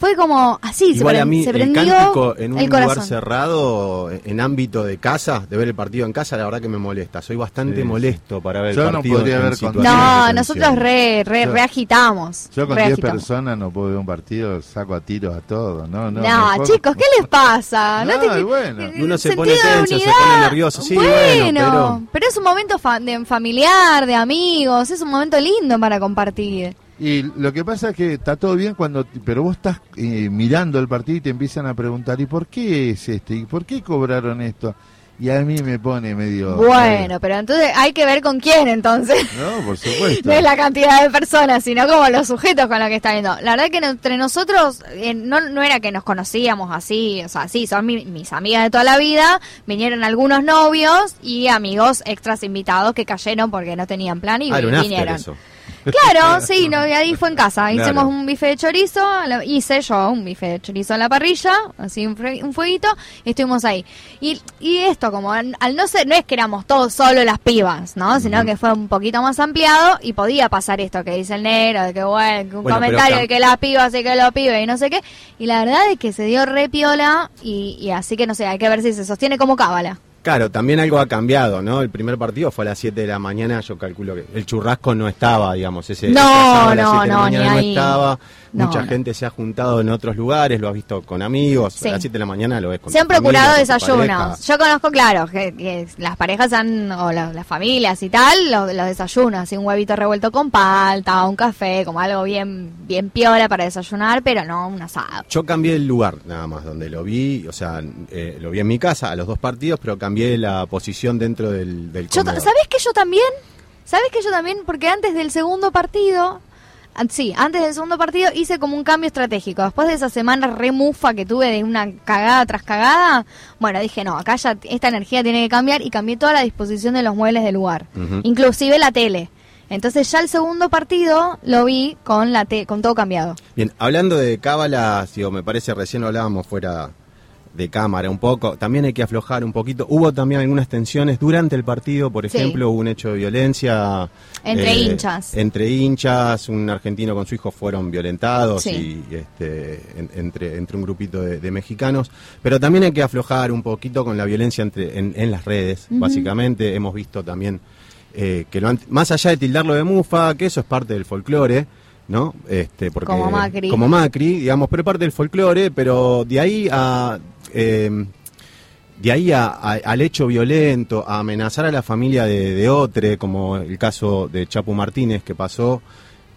fue como así, se, Igual a mí se el prendió cántico en un el lugar corazón. cerrado, en ámbito de casa, de ver el partido en casa, la verdad que me molesta. Soy bastante Sí, molesto para ver Yo el no partido. podría en ver con No, nosotros re, re, Yo- reagitamos. Yo con re 10 agitamos. personas no puedo ver un partido, saco a tiros a todos. No, no, No, mejor- chicos, ¿qué les pasa? *laughs* No, te- bueno. Y uno se pone tenso, se pone nervioso. Sí, bueno, pero- es un momento fa- de familiar, de amigos, es un momento lindo para compartir. Y lo que pasa es que está todo bien cuando, pero vos estás eh, mirando el partido y te empiezan a preguntar, ¿y por qué es esto? ¿Y por qué cobraron esto? Y a mí me pone medio... Bueno, pero entonces hay que ver con quién entonces. No, por *laughs* supuesto. No es la cantidad de personas, sino como los sujetos con los que está viendo. La verdad que entre nosotros eh, no, no era que nos conocíamos así, o sea, sí, son mi- mis amigas de toda la vida, vinieron algunos novios y amigos extras invitados que cayeron porque no tenían plan y Ah, era un after vinieron. eso. Claro, *laughs* sí, no, y ahí fue en casa. Claro. Hicimos un bife de chorizo, lo- hice yo un bife de chorizo en la parrilla, así un, un fueguito, y estuvimos ahí. Y, y esto, como al, al no ser, no es que éramos todos solo las pibas, ¿no? Sino que fue un poquito más ampliado y podía pasar esto que dice el negro, de que bueno, que un Bueno, comentario de que las pibas y que los pibes y no sé qué. Y la verdad es que se dio re piola y, y así que no sé, hay que ver si se sostiene como cábala. Claro, también algo ha cambiado, ¿no? El primer partido fue a las 7 de la mañana, yo calculo que el churrasco no estaba, digamos, ese, No, ese asado a las no, 7 de la no, mañana ni no ahí. estaba. No, Mucha no. gente se ha juntado en otros lugares, lo has visto con amigos, Sí. a las 7 de la mañana lo ves con Se han procurado desayunos. Yo conozco, claro, que, que las parejas han, o la- las familias y tal, los, los desayunos, así un huevito revuelto con palta, un café, como algo bien, bien piola para desayunar, pero no un asado. Yo cambié el lugar nada más donde lo vi, o sea, eh, lo vi en mi casa a los dos partidos, pero cambié la posición dentro del, del Yo. ¿Sabés que yo también? ¿Sabés que yo también? Porque antes del segundo partido, sí, antes del segundo partido hice como un cambio estratégico. Después de esa semana remufa que tuve de una cagada tras cagada, bueno, dije, no, acá ya esta energía tiene que cambiar y cambié toda la disposición de los muebles del lugar, Ujú. inclusive la tele. Entonces ya el segundo partido lo vi con la te con todo cambiado. Bien, hablando de cábalas, digo, me parece recién lo hablábamos fuera de cámara un poco, también hay que aflojar un poquito. Hubo también algunas tensiones durante el partido, por Sí. ejemplo, hubo un hecho de violencia. eh, Entre hinchas. Entre hinchas, un argentino con su hijo fueron violentados Sí. y este, en- entre, entre un grupito de, de mexicanos. Pero también hay que aflojar un poquito con la violencia entre, en, en las redes, básicamente. Hemos visto también eh, que lo han- más allá de tildarlo de mufa, que eso es parte del folclore, ¿no? Este, porque, Como Macri. Como Macri, digamos, pero parte del folclore, pero de ahí a... eh, de ahí a- a- al hecho violento, a amenazar a la familia de, de Otre, como el caso de Chapu Martínez que pasó,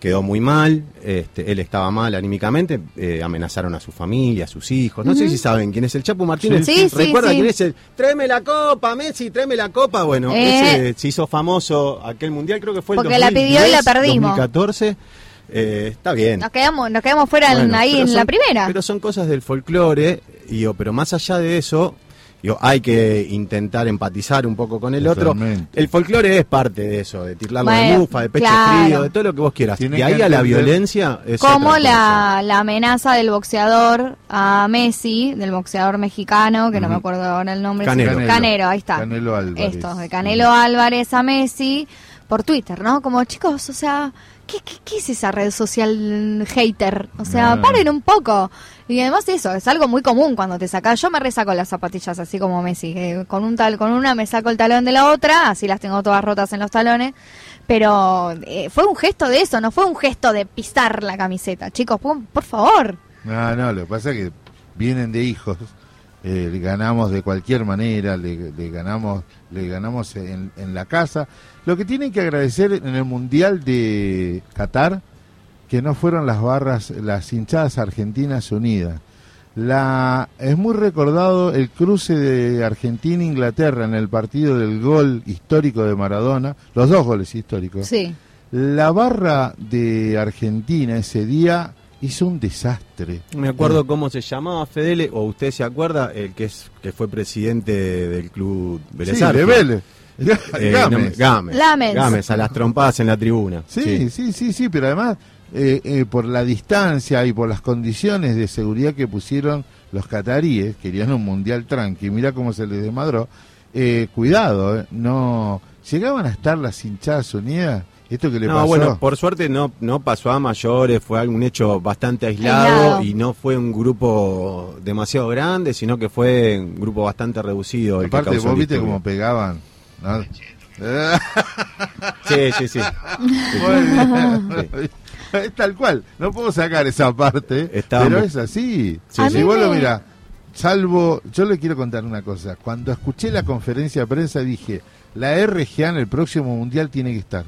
quedó muy mal, este, él estaba mal anímicamente, eh, amenazaron a su familia, a sus hijos. No sé si saben quién es el Chapu Martínez. Sí, sí, ¿Recuerda sí. quién es el? Tráeme la copa, Messi, tráeme la copa. Bueno, Eh. ese se hizo famoso aquel mundial, creo que fue el Porque la pidió y la 2010, perdimos. 2014. Eh, está bien. Nos quedamos, nos quedamos fuera en- ahí en son- la primera. Pero son cosas del folclore, y pero más allá de eso, digo, hay que intentar empatizar un poco con el otro. El folclore es parte de eso, de tirarlo de Bueno, mufa, de pecho claro. frío, de todo lo que vos quieras. Tiene de ahí a la violencia es Como la, la amenaza del boxeador a Messi, del boxeador mexicano, que no me acuerdo ahora el nombre. Canelo. Canelo, ahí está. Canelo Álvarez. Estos, de Canelo Álvarez a Messi, por Twitter, ¿no? Como chicos, o sea, ¿qué, qué, qué es esa red social hater? O sea, No. paren un poco. Y además eso, es algo muy común cuando te sacas. Yo me resaco las zapatillas así como Messi, con un tal, con una me saco el talón de la otra, así las tengo todas rotas en los talones. Pero eh, fue un gesto de eso, no fue un gesto de pisar la camiseta. Chicos, por, por favor. No, no, lo que pasa es que vienen de hijos, eh, ganamos de cualquier manera, le, le ganamos, le ganamos en, en la casa. Lo que tienen que agradecer en el Mundial de Qatar, que no fueron las barras, las hinchadas argentinas unidas. La, es muy recordado el cruce de Argentina-Inglaterra en el partido del gol histórico de Maradona, los dos goles históricos. Sí. La barra de Argentina ese día hizo un desastre. Me acuerdo cómo se llamaba Fedele, o usted se acuerda, el que es que fue presidente del club Vélez Sí, de Vélez. Eh, no *laughs* Gámez. Gámez. A las trompadas en la tribuna. Sí, sí, sí, sí, pero además eh, eh, por la distancia y por las condiciones de seguridad que pusieron los cataríes, querían un mundial tranqui, mira cómo se les desmadró, eh, cuidado, eh, no llegaban a estar las hinchadas unidas, esto que le no, pasó. bueno, por suerte no, no pasó a mayores, fue algún hecho bastante aislado, Aislado. y no fue un grupo demasiado grande, sino que fue un grupo bastante reducido. El que Aparte, causó vos el viste cómo pegaban. ¿no? Sí, sí, *laughs* sí. Es tal cual, no puedo sacar esa parte, pero es así. Sí, A si vos lo mirás, salvo, yo le quiero contar una cosa, cuando escuché la conferencia de prensa dije, la RGA en el próximo mundial tiene que estar,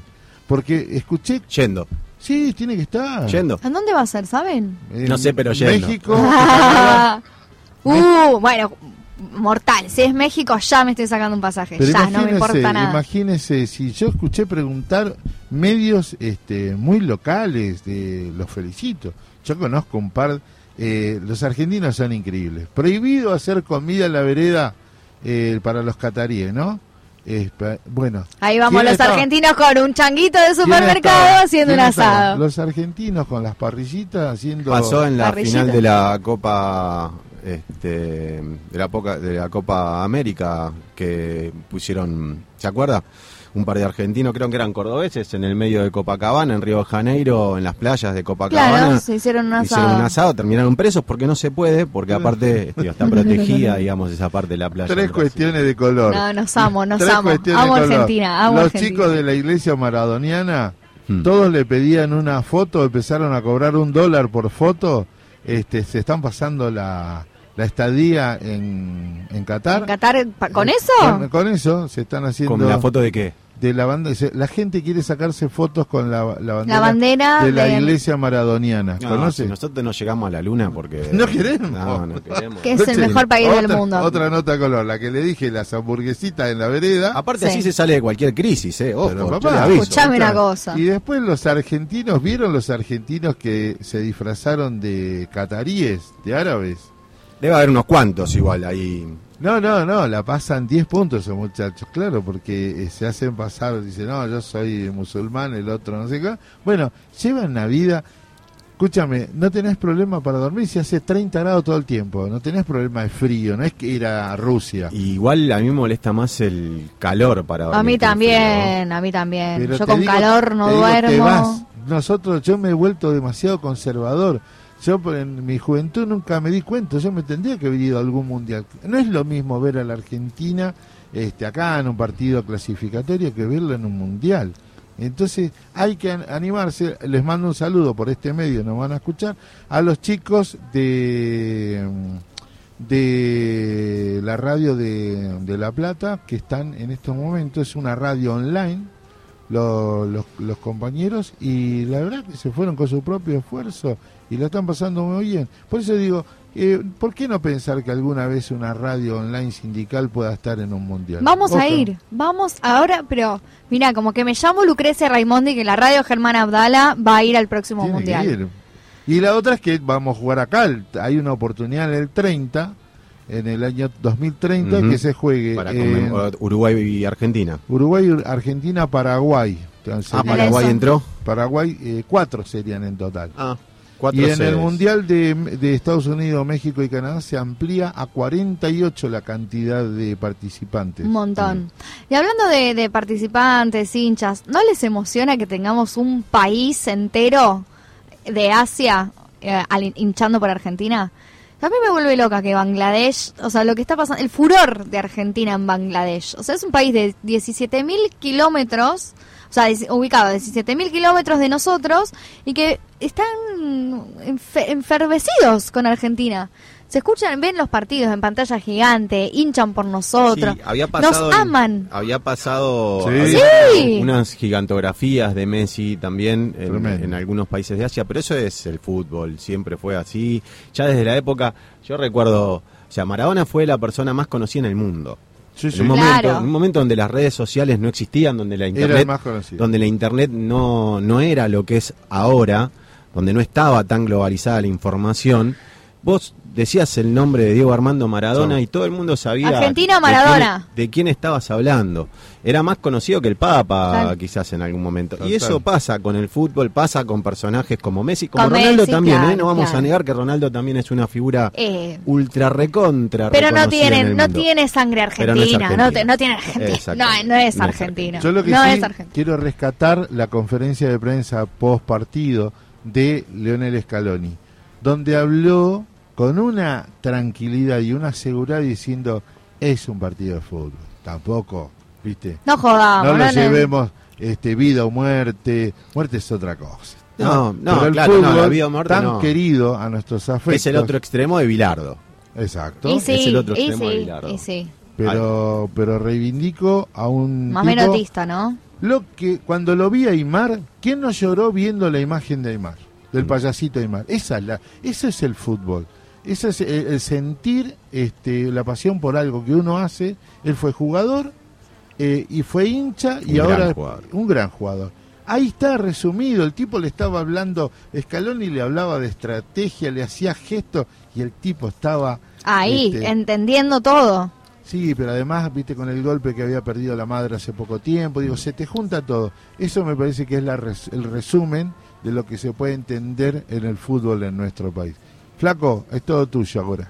porque escuché, Yendo, sí, tiene que estar. yendo. ¿A dónde va a ser, saben? En No sé, pero yendo. México, *laughs* *laughs* uh, bueno, mortal. Si es México, ya me estoy sacando un pasaje. pero ya, no me importa nada. imagínese, si yo escuché preguntar medios este, muy locales, de, los felicito. Yo conozco un par, eh, los argentinos son increíbles. Prohibido hacer comida en la vereda eh, para los cataríes, ¿no? Bueno. Ahí vamos ¿quién los estaba? argentinos con un changuito de ¿Quién supermercado haciendo un asado. Los argentinos con las parrillitas haciendo... Pasó en la Parrillita. final de la Copa este, de la poca, de la Copa América que pusieron, ¿se acuerda? Un par de argentinos, creo que eran cordobeses, en el medio de Copacabana, en Río de Janeiro, en las playas de Copacabana. Claro, se hicieron un asado. Hicieron un asado, terminaron presos porque no se puede, porque aparte tío, está protegida, digamos, esa parte de la playa. Tres cuestiones de color. No, nos amo, nos Tres amo. cuestiones Amo de color. Argentina, amo Los Argentina. chicos de la iglesia maradoniana, Hmm. todos le pedían una foto, empezaron a cobrar un dólar por foto. Este, se están pasando la, la estadía en, en Qatar. ¿En Qatar con eso? Con, con eso se están haciendo. ¿Con la foto de qué? de la banda, la gente quiere sacarse fotos con la, la bandera, bandera de la de- iglesia maradoniana. No, ¿Conoce? si nosotros no llegamos a la luna porque... *laughs* No queremos. No, no queremos. Que es el mejor país del otra- mundo. Otra nota color, la que le dije, las hamburguesitas en la vereda. Aparte Sí. así se sale de cualquier crisis, ¿eh? Ojo, Pero, papá. Escuchame una cosa. Y después los argentinos, ¿vieron los argentinos que se disfrazaron de cataríes, de árabes? Debe haber unos cuantos igual ahí. No, no, no, la pasan 10 puntos esos muchachos, claro, porque eh, se hacen pasar, dicen, no, yo soy musulmán, el otro no sé qué. Bueno, llevan la vida, escúchame, no tenés problema para dormir si hace 30 grados todo el tiempo, no tenés problema de frío, no es que ir a Rusia. Igual a mí me molesta más el calor para A dormir mí que el también, a mí también. Pero Yo con digo- calor no te digo, te duermo. vas. Nosotros, yo me he vuelto demasiado conservador. Yo en mi juventud nunca me di cuenta, yo me tendría que haber ido a algún mundial. No es lo mismo ver a la Argentina este, acá en un partido clasificatorio que verlo en un mundial. Entonces hay que an- animarse. Les mando un saludo por este medio, nos van a escuchar, a los chicos de, de la radio de, de La Plata que están en estos momentos. Es una radio online lo- los, los compañeros y la verdad que se fueron con su propio esfuerzo y lo están pasando muy bien. Por eso digo, eh, ¿por qué no pensar que alguna vez una radio online sindical pueda estar en un mundial? Vamos a ir, vamos ahora, pero mira, como que me llamo Lucrecia Raimondi, que la radio Germán Abdala va a ir al próximo Tiene que mundial. ir. Y la otra es que vamos a jugar acá. Hay una oportunidad en el 30, en el año 2030, Ujú. que se juegue Para en conmem- Uruguay y Argentina. Uruguay, Argentina, Paraguay. Entonces, Ah, Paraguay Eso. entró. Paraguay, eh, cuatro serían en total. Ah, cuatro Y en el. Mundial de, de Estados Unidos, México y Canadá se amplía a 48 la cantidad de participantes. Un montón. Y hablando de, de participantes, hinchas, ¿no les emociona que tengamos un país entero de Asia eh, al- hinchando por Argentina? A mí me vuelve loca que Bangladesh, o sea, lo que está pasando, el furor de Argentina en Bangladesh. O sea, es un país de 17.000 kilómetros, o sea, ubicado a 17.000 kilómetros de nosotros y que están enfe- enfervecidos con Argentina. Se escuchan, ven los partidos en pantalla gigante, hinchan por nosotros, Sí, había pasado nos aman. Había pasado Sí. había Sí. unas gigantografías de Messi también en, algunos países de Asia, pero eso es el fútbol, siempre fue así. Ya desde la época, yo recuerdo, o sea, Maradona fue la persona más conocida en el mundo. Sí, sí. En, un momento, Claro. en un momento donde las redes sociales no existían, donde la internet, donde la internet no, no era lo que es ahora, donde no estaba tan globalizada la información, vos decías el nombre de Diego Armando Maradona y todo el mundo sabía Argentina, de Maradona. quién- de quién estabas hablando. Era más conocido que el Papa, Claro. quizás en algún momento. Y eso pasa con el fútbol, pasa con personajes como Messi, como Con Ronaldo Messi, también. ¿eh? No vamos claro. a negar que Ronaldo también es una figura Eh, ultra recontra. pero no tiene, no tiene sangre no argentina, no, te- argentina. no tiene argentina, no, no es argentino, Yo lo que no sí es quiero rescatar la conferencia de prensa post partido de Leonel Scaloni, donde habló con una tranquilidad y una seguridad diciendo es un partido de fútbol. Tampoco, ¿viste? No jodamos, no lo no, no. llevemos este vida o muerte. Muerte es otra cosa. No, no, Pero el claro, no, fútbol la vida o muerte tan no. querido a nuestros afectos. Es el otro extremo de Bilardo. Exacto. Y sí, es el otro y extremo de Bilardo. y sí. Pero, pero reivindico a un Más tipo- menotista, ¿no? Lo que cuando lo vi a Aymar, ¿quién no lloró viendo la imagen de Aymar? Del Mm. payasito Aymar. Esa es la, eso es el fútbol. Eso es el, el sentir este, la pasión por algo que uno hace. Él fue jugador eh, y fue hincha y Un ahora jugador. un gran jugador. Ahí está resumido, el tipo le estaba hablando, Scaloni le hablaba de estrategia, le hacía gestos y el tipo estaba... Ahí, este, entendiendo todo. Sí, pero además, viste, con el golpe que había perdido la madre hace poco tiempo, digo, se te junta todo. Eso me parece que es la res- el resumen de lo que se puede entender en el fútbol en nuestro país. Flaco, es todo tuyo ahora.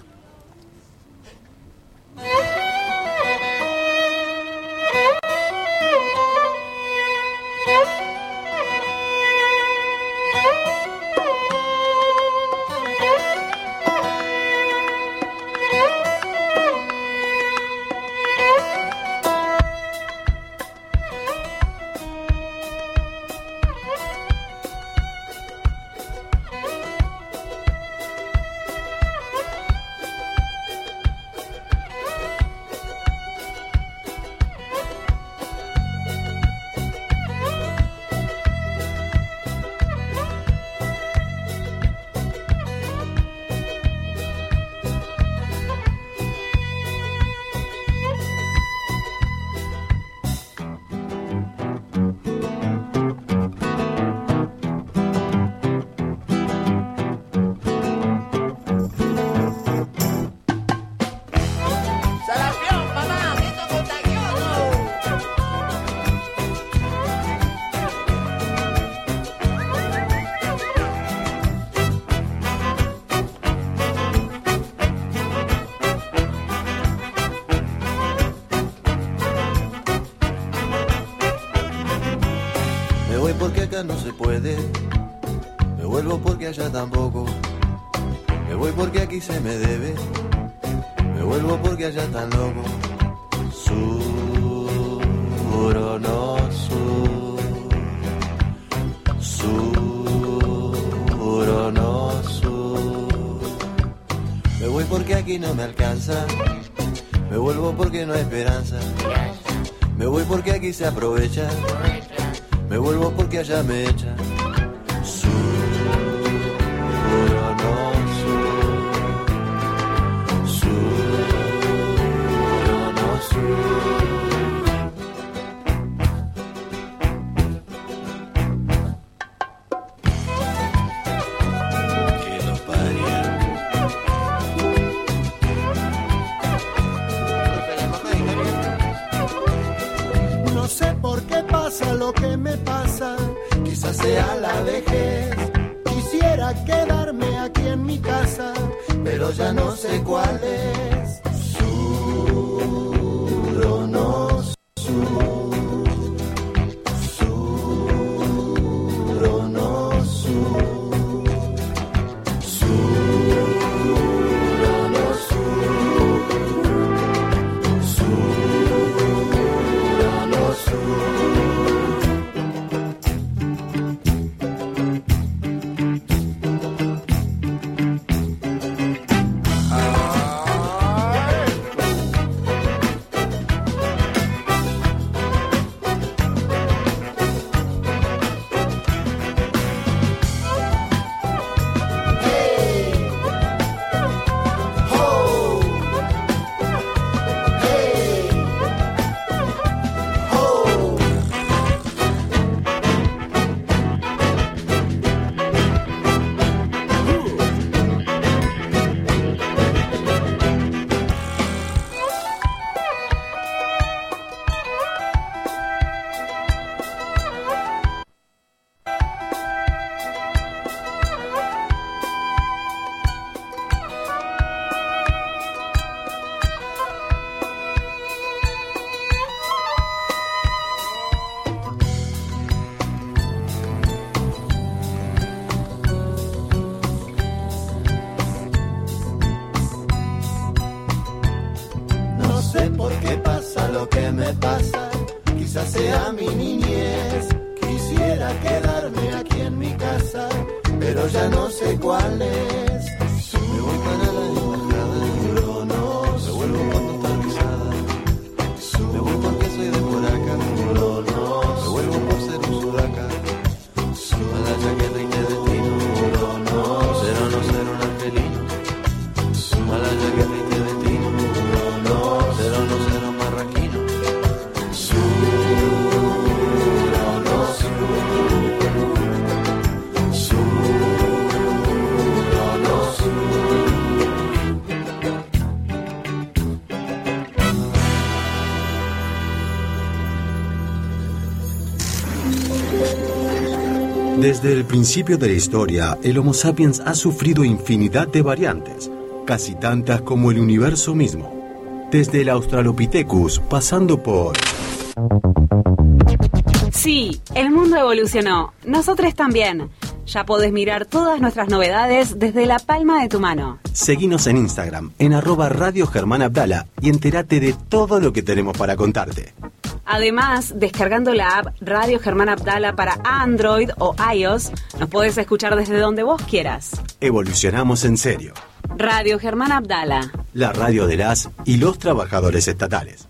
Aquí no me alcanza. Me vuelvo porque no hay esperanza. Me voy porque aquí se aprovecha. Me vuelvo porque allá me echa. Desde el principio de la historia, el Homo sapiens ha sufrido infinidad de variantes, casi tantas como el universo mismo. Desde el Australopithecus, pasando por Sí, el mundo evolucionó. Nosotros también. Ya podés mirar todas nuestras novedades desde la palma de tu mano. Seguinos en Instagram, en arroba Radio Germán Abdala y entérate de todo lo que tenemos para contarte. Además, descargando la app Radio Germán Abdala para Android o iOS, nos podés escuchar desde donde vos quieras. Evolucionamos en serio. Radio Germán Abdala. La radio de las y los trabajadores estatales.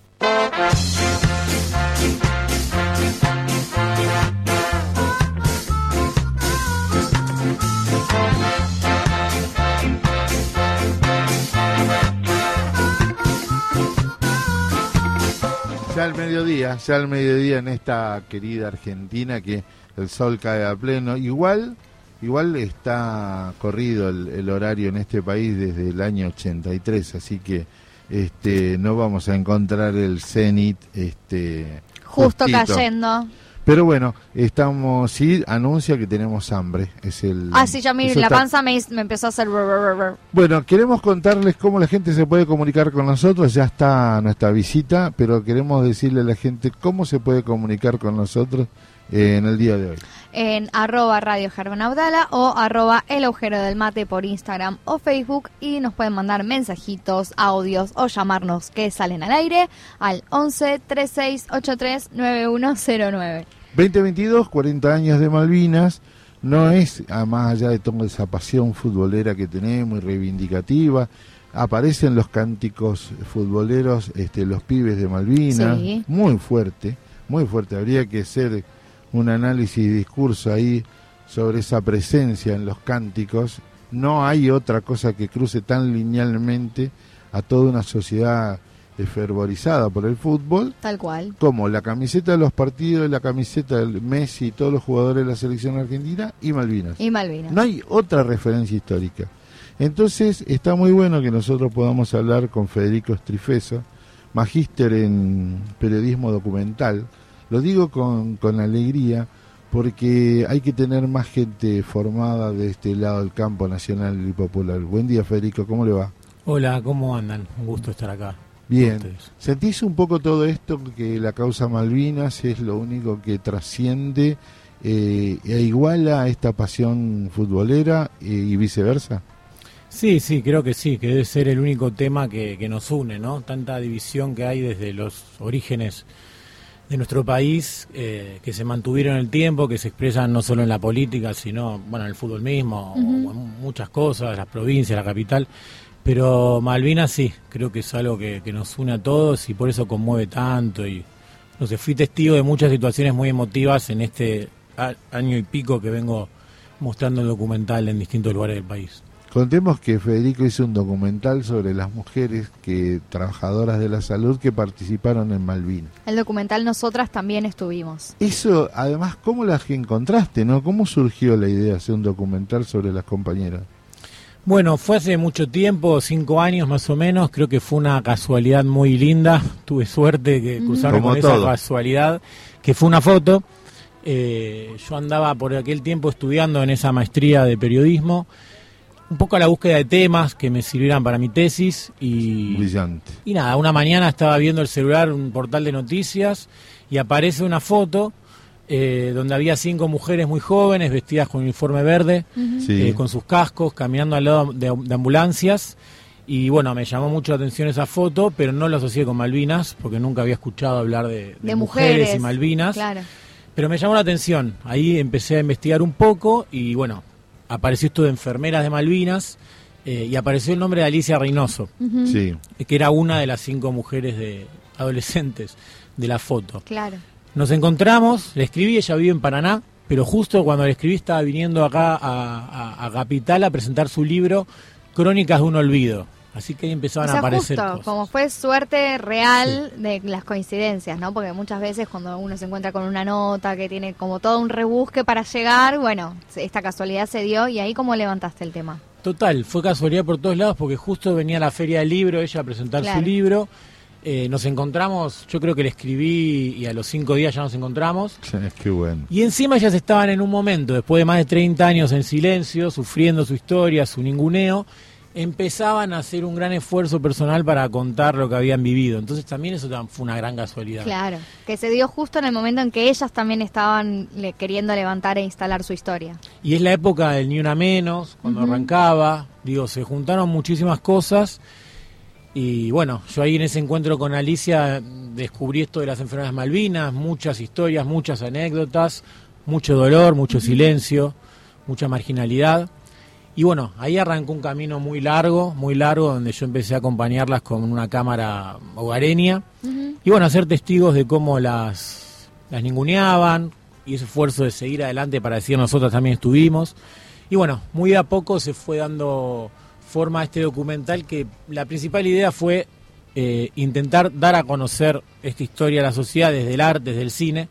Ya al mediodía, ya al mediodía en esta querida Argentina que el sol cae a pleno. Igual, igual está corrido el, el horario en este país desde el año 83, así que este no vamos a encontrar el cenit este Justo justito. cayendo. Pero bueno, estamos sí anuncia que tenemos hambre, es el Ah, sí, ya mi, la está- panza me, me empezó a hacer... Bueno, queremos contarles cómo la gente se puede comunicar con nosotros. Ya está nuestra visita, pero queremos decirle a la gente cómo se puede comunicar con nosotros eh, en el día de hoy? en arroba Radio Germán Abdala o arroba El Agujero del Mate por Instagram o Facebook y nos pueden mandar mensajitos, audios o llamarnos que salen al aire al 11 36 83 9109. 2022, 40 años de Malvinas, no es, a más allá de toda esa pasión futbolera que tenemos y reivindicativa, aparecen los cánticos futboleros, este, los pibes de Malvinas, Sí. muy fuerte, muy fuerte. Habría que hacer un análisis y discurso ahí sobre esa presencia en los cánticos. No hay otra cosa que cruce tan linealmente a toda una sociedad fervorizada por el fútbol Tal cual. como la camiseta de los partidos, la camiseta de Messi y todos los jugadores de la selección argentina y Malvinas. Y Malvinas. No hay otra referencia histórica. Entonces está muy bueno que nosotros podamos hablar con Federico Estrifeso, magíster en periodismo documental. Lo digo con, con alegría porque hay que tener más gente formada de este lado del campo nacional y popular. Buen día Federico, ¿cómo le va? Hola, ¿cómo andan? Un gusto estar acá. Bien. ¿Sentís un poco todo esto que la causa Malvinas es lo único que trasciende eh, e iguala a esta pasión futbolera eh, y viceversa? Sí, sí, creo que sí, que debe ser el único tema que, que nos une, ¿no? Tanta división que hay desde los orígenes de nuestro país, eh, que se mantuvieron en el tiempo, que se expresan no solo en la política, sino, bueno, en el fútbol mismo, o en muchas cosas, las provincias, la capital. Pero Malvinas sí, creo que es algo que, que nos une a todos y por eso conmueve tanto. Y no sé, fui testigo de muchas situaciones muy emotivas en este año y pico que vengo mostrando el documental en distintos lugares del país. Contemos que Federico hizo un documental sobre las mujeres que trabajadoras de la salud que participaron en Malvinas. El documental Nosotras también estuvimos. Eso, además, ¿cómo las encontraste, no? ¿Cómo surgió la idea de hacer un documental sobre las compañeras? Bueno, fue hace mucho tiempo, cinco años más o menos, creo que fue una casualidad muy linda, tuve suerte que cruzarme Como con esa casualidad, que fue una foto. Eh, yo andaba por aquel tiempo estudiando en esa maestría de periodismo, un poco a la búsqueda de temas que me sirvieran para mi tesis y, Brillante. y nada, una mañana estaba viendo el celular, un portal de noticias, y aparece una foto eh, donde había cinco mujeres muy jóvenes vestidas con uniforme verde, Sí. eh, con sus cascos, caminando al lado de, de ambulancias. Y bueno, me llamó mucho la atención esa foto, pero no lo asocié con Malvinas, porque nunca había escuchado hablar de, de De mujeres, mujeres. y Malvinas. Claro. Pero me llamó la atención. Ahí empecé a investigar un poco y bueno, apareció esto de enfermeras de Malvinas eh, y apareció el nombre de Alicia Reynoso. Sí. que era una de las cinco mujeres de adolescentes de la foto. Claro. Nos encontramos, le escribí, ella vive en Paraná, pero justo cuando le escribí estaba viniendo acá a, a- a Capital a presentar su libro Crónicas de un Olvido. Así que ahí O empezaban a aparecer justo, cosas. como fue suerte real de las coincidencias, ¿no? Porque muchas veces cuando uno se encuentra con una nota que tiene como todo un rebusque para llegar, bueno, esta casualidad se dio y ahí cómo levantaste el tema. Total, fue casualidad por todos lados porque justo venía la feria del libro, ella a presentar Claro. su libro. Eh, nos encontramos, yo creo que le escribí y a los cinco días ya nos encontramos. Qué bueno. Y encima ellas estaban en un momento, después de más de 30 años en silencio, sufriendo su historia, su ninguneo, empezaban a hacer un gran esfuerzo personal para contar lo que habían vivido. Entonces también eso fue una gran casualidad. Claro, que se dio justo en el momento en que ellas también estaban le- queriendo levantar e instalar su historia. Y es la época del Ni Una Menos, cuando arrancaba. Digo, se juntaron muchísimas cosas. Y bueno, yo ahí en ese encuentro con Alicia descubrí esto de las enfermedades Malvinas, muchas historias, muchas anécdotas, mucho dolor, mucho silencio, mucha marginalidad. Y bueno, ahí arrancó un camino muy largo, muy largo, donde yo empecé a acompañarlas con una cámara hogareña. Y bueno, a ser testigos de cómo las, las ninguneaban y ese esfuerzo de seguir adelante para decir nosotros también estuvimos. Y bueno, muy de a poco se fue dando forma este documental que la principal idea fue eh, intentar dar a conocer esta historia a la sociedad desde el arte, desde el cine,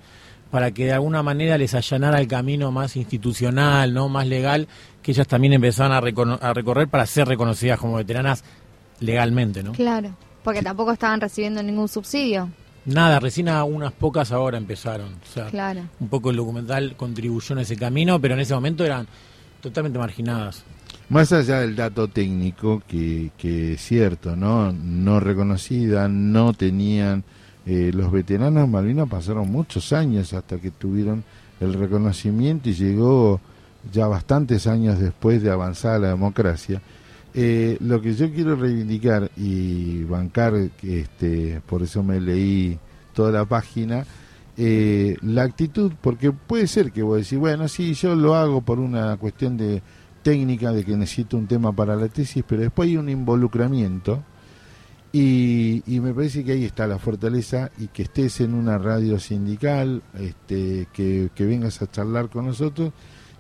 para que de alguna manera les allanara el camino más institucional, no más legal, que ellas también empezaban a, a recorrer para ser reconocidas como veteranas legalmente, ¿no? Claro, porque tampoco estaban recibiendo ningún subsidio. Nada, recién a unas pocas ahora empezaron. O sea, Claro. un poco el documental contribuyó en ese camino, pero en ese momento eran totalmente marginadas. Más allá del dato técnico, que, que es cierto, ¿no? No reconocida, no tenían. eh, los veteranos Malvinas pasaron muchos años hasta que tuvieron el reconocimiento y llegó ya bastantes años después de avanzar la democracia. Eh, lo que yo quiero reivindicar y bancar, este, por eso me leí toda la página, eh, la actitud, porque puede ser que vos decís, bueno, sí, yo lo hago por una cuestión de técnica, de que necesito un tema para la tesis, pero después hay un involucramiento y, me parece que ahí está la fortaleza y que estés en una radio sindical, este, que, vengas a charlar con nosotros,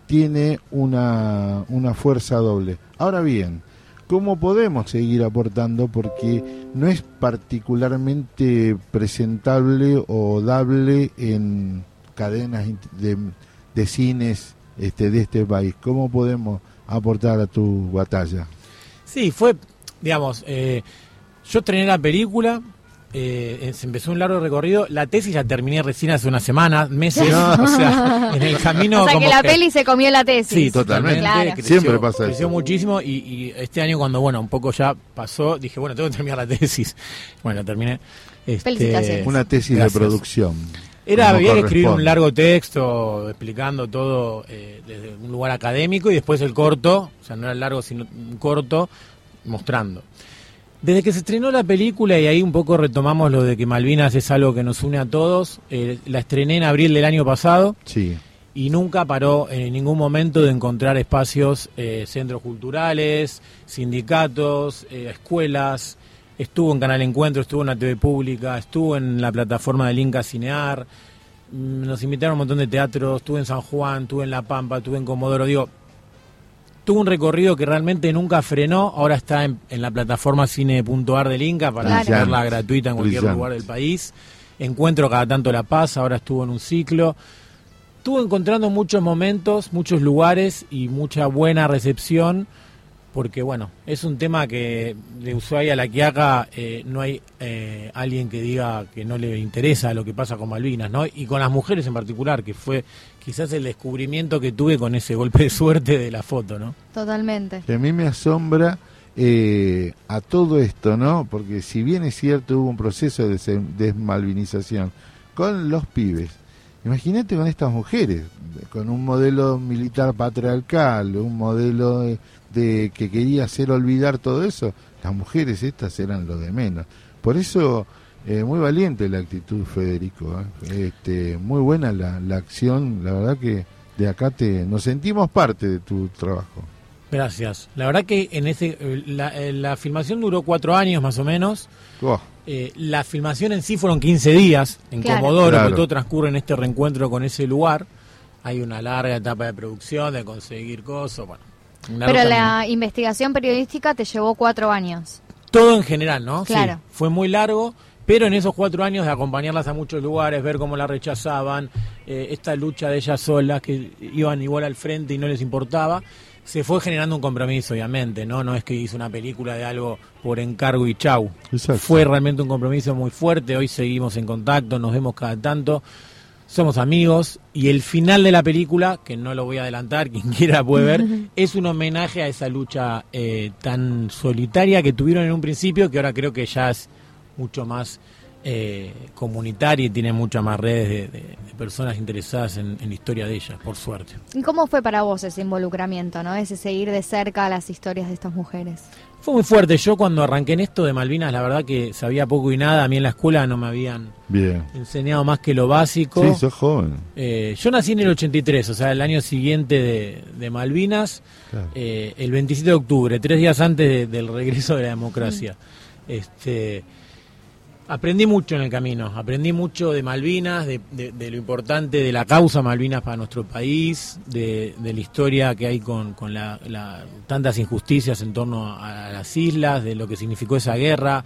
tiene una, una fuerza doble. Ahora bien, ¿cómo podemos seguir aportando? Porque no es particularmente presentable o dable en cadenas de cines este, de este país. ¿Cómo podemos aportar a tu batalla? Sí, fue, digamos, eh, yo estrené la película, eh, se empezó un largo recorrido, la tesis la terminé recién hace una semana, meses, No. o sea, en el camino... *laughs* o sea que la peli se comió la tesis. Sí, totalmente. Claro. Creció, Siempre pasa creció eso. muchísimo y, y este año cuando, bueno, un poco ya pasó, dije, bueno, tengo que terminar la tesis. Bueno, la terminé. Este, Felicitaciones. Una tesis gracias. de producción. Era, había que escribir un largo texto explicando todo eh, desde un lugar académico y después el corto, o sea, no era largo, sino un corto, mostrando. Desde que se estrenó la película, y ahí un poco retomamos lo de que Malvinas es algo que nos une a todos, eh, la estrené en abril del año pasado Sí. y nunca paró en ningún momento de encontrar espacios, eh, centros culturales, sindicatos, eh, escuelas. Estuvo en Canal Encuentro, estuvo en la TV Pública, estuvo en la plataforma del Inca Cinear. Mm, Nos invitaron a un montón de teatros, estuve en San Juan, estuve en La Pampa, estuve en Comodoro. Digo, tuvo un recorrido que realmente nunca frenó. Ahora está en, en la plataforma cine.ar del Inca para verla gratuita en cualquier Brillante. lugar del país. Encuentro cada tanto La Paz, ahora estuvo en un ciclo. Estuvo encontrando muchos momentos, muchos lugares y mucha buena recepción, porque bueno, es un tema que de Ushuaia a La Quiaca eh, no hay eh, alguien que diga que no le interesa lo que pasa con Malvinas, ¿no? Y con las mujeres en particular, que fue quizás el descubrimiento que tuve con ese golpe de suerte de la foto, ¿no? Totalmente. que a mí me asombra eh, a todo esto, ¿no? Porque si bien es cierto hubo un proceso de des- desmalvinización con los pibes, imagínate con estas mujeres, con un modelo militar patriarcal, un modelo de, de que quería hacer olvidar todo eso, las mujeres estas eran lo de menos. Por eso, eh, muy valiente la actitud, Federico. ¿eh? Este, muy buena la, la acción, la verdad que de acá te nos sentimos parte de tu trabajo. Gracias. La verdad que en ese eh, la, la filmación duró cuatro años más o menos. Oh. Eh, la filmación en sí fueron 15 días en Claro. Comodoro, Claro. porque todo transcurre en este reencuentro con ese lugar. Hay una larga etapa de producción, de conseguir cosas, bueno. Pero camino. la investigación periodística te llevó cuatro años. Todo en general, ¿no? Sí, Claro. fue muy largo, pero en esos cuatro años de acompañarlas a muchos lugares, ver cómo la rechazaban, eh, esta lucha de ellas solas, que iban igual al frente y no les importaba, se fue generando un compromiso, obviamente, ¿no? No es que hizo una película de algo por encargo y chau. Exacto. Fue realmente un compromiso muy fuerte, hoy seguimos en contacto, nos vemos cada tanto, somos amigos, y el final de la película, que no lo voy a adelantar, *laughs* quien quiera puede ver, es un homenaje a esa lucha eh, tan solitaria que tuvieron en un principio, que ahora creo que ya es mucho más eh, comunitaria y tiene muchas más redes de, de- de personas interesadas en, en la historia de ellas, por suerte. ¿Y cómo fue para vos ese involucramiento, no? Ese seguir de cerca las historias de estas mujeres. Fue muy fuerte, yo cuando arranqué en esto de Malvinas, la verdad que sabía poco y nada, a mí en la escuela no me habían Bien. enseñado más que lo básico. Sí, sos joven. Eh, yo nací en el 83, o sea, el año siguiente de, de Malvinas, Claro. eh, el 27 de octubre, tres días antes de- del regreso de la democracia. Este, aprendí mucho en el camino, aprendí mucho de Malvinas, de, de- lo importante de la causa Malvinas para nuestro país, de, de la historia que hay con, con la- tantas injusticias en torno a, a las islas, de lo que significó esa guerra,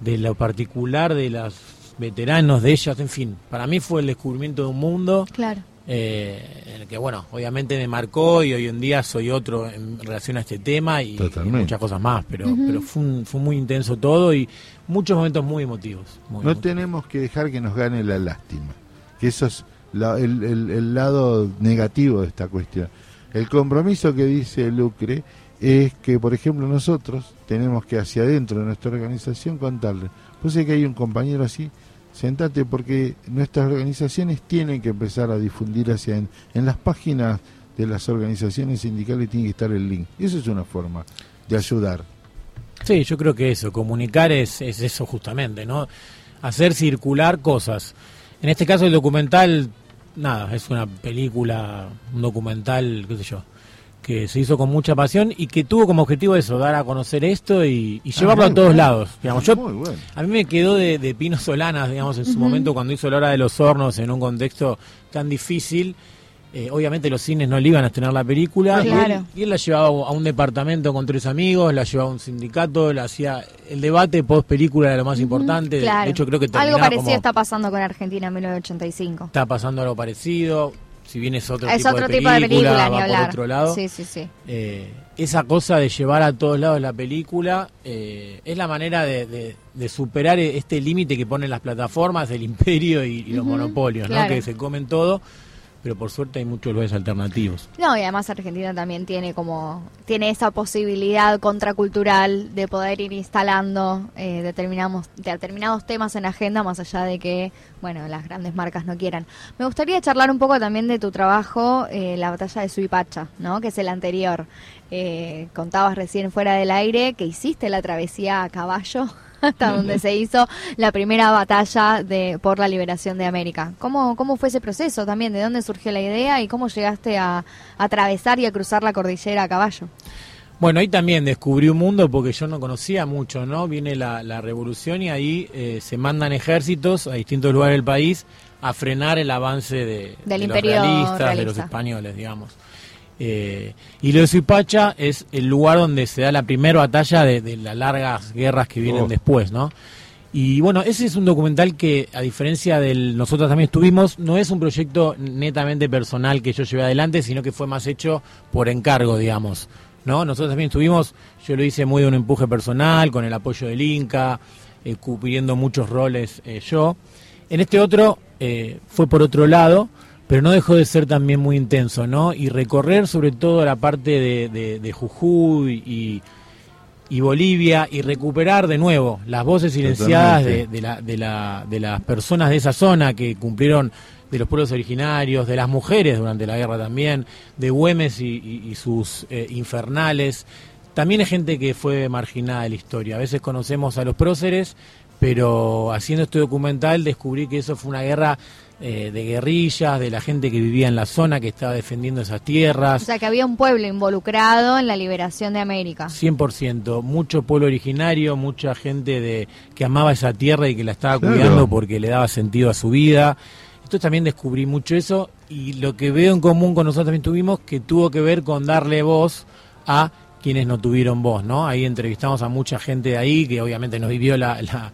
de lo particular de los veteranos de ellas, en fin, para mí fue el descubrimiento de un mundo Claro. Eh, en el que, bueno, obviamente me marcó y hoy en día soy otro en relación a este tema y, muchas cosas más, pero, pero fue, un- fue muy intenso todo y muchos momentos muy emotivos. muy No emotivos. tenemos que dejar que nos gane la lástima, que eso es la- el, el- el lado negativo de esta cuestión. El compromiso que dice Lucre es que, por ejemplo, nosotros tenemos que hacia adentro de nuestra organización contarle, pues es que hay un compañero así, sentate porque nuestras organizaciones tienen que empezar a difundir hacia en, las páginas de las organizaciones sindicales tiene que estar el link. Y eso es una forma de ayudar. Sí, yo creo que eso, comunicar es, es eso justamente, ¿no? Hacer circular cosas. En este caso el documental, nada, es una película, un documental, qué sé yo, que se hizo con mucha pasión y que tuvo como objetivo eso, dar a conocer esto y, y llevarlo Ah, a todos bueno. lados. Digamos, yo, Muy bueno. a mí me quedó de, de Pino Solanas, digamos, en su momento cuando hizo La Hora de los Hornos en un contexto tan difícil. Eh, obviamente los cines no le iban a estrenar la película y, Claro. él, y él la llevaba a un departamento con tres amigos, la llevaba a un sindicato, la hacía el debate post película era lo más importante. De- Claro. De hecho creo que Algo parecido como- está pasando con Argentina en 1985. está pasando algo parecido. Si bien es otro, Es tipo, otro de tipo de película, va por otro lado. Sí, sí, sí. Eh, esa cosa de llevar a todos lados la película eh, es la manera de, de- de superar este límite que ponen las plataformas, el imperio y, y los monopolios, ¿no? que se comen todo, pero por suerte hay muchos lugares alternativos. No, y además Argentina también tiene como tiene esa posibilidad contracultural de poder ir instalando eh, determinados determinados temas en agenda más allá de que bueno las grandes marcas no quieran. Me gustaría charlar un poco también de tu trabajo, eh, la batalla de Suipacha, ¿no? Que es el anterior. Eh, contabas recién fuera del aire que hiciste la travesía a caballo *laughs* *laughs* hasta *laughs* donde se hizo la primera batalla de por la liberación de América. ¿Cómo, cómo fue ese proceso también? ¿De dónde surgió la idea y cómo llegaste a, a atravesar y a cruzar la cordillera a caballo? Bueno, ahí también descubrí un mundo porque yo no conocía mucho, ¿no? Viene la, la revolución y ahí eh, se mandan ejércitos a distintos lugares del país a frenar el avance de, Del de imperio los realistas, de los realista. españoles, digamos. Eh, y lo de Suipacha es el lugar donde se da la primera batalla de, de las largas guerras que vienen Oh. después, ¿no? Y bueno, ese es un documental que, a diferencia del nosotros también estuvimos, no es un proyecto netamente personal que yo llevé adelante, sino que fue más hecho por encargo, digamos. ¿no? Nosotros también estuvimos, yo lo hice muy de un empuje personal, con el apoyo del Inca, eh, cubriendo muchos roles eh, yo. En este otro eh, fue por otro lado, pero no dejó de ser también muy intenso, ¿no? Y recorrer sobre todo la parte de, de- de Jujuy y, y Bolivia y recuperar de nuevo las voces silenciadas de, de la, de, la, de las personas de esa zona que cumplieron de los pueblos originarios, de las mujeres durante la guerra también, de Güemes y, y- y sus eh, infernales. También hay gente que fue marginada de la historia. A veces conocemos a los próceres, pero haciendo este documental descubrí que eso fue una guerra eh, de guerrillas, de la gente que vivía en la zona, que estaba defendiendo esas tierras. O sea, que había un pueblo involucrado en la liberación de América. 100%, mucho pueblo originario, mucha gente de que amaba esa tierra y que la estaba Claro. cuidando porque le daba sentido a su vida. Entonces también descubrí mucho eso y lo que veo en común con nosotros también tuvimos que tuvo que ver con darle voz a quienes no tuvieron voz, ¿no? Ahí entrevistamos a mucha gente de ahí que obviamente no vivió la, la-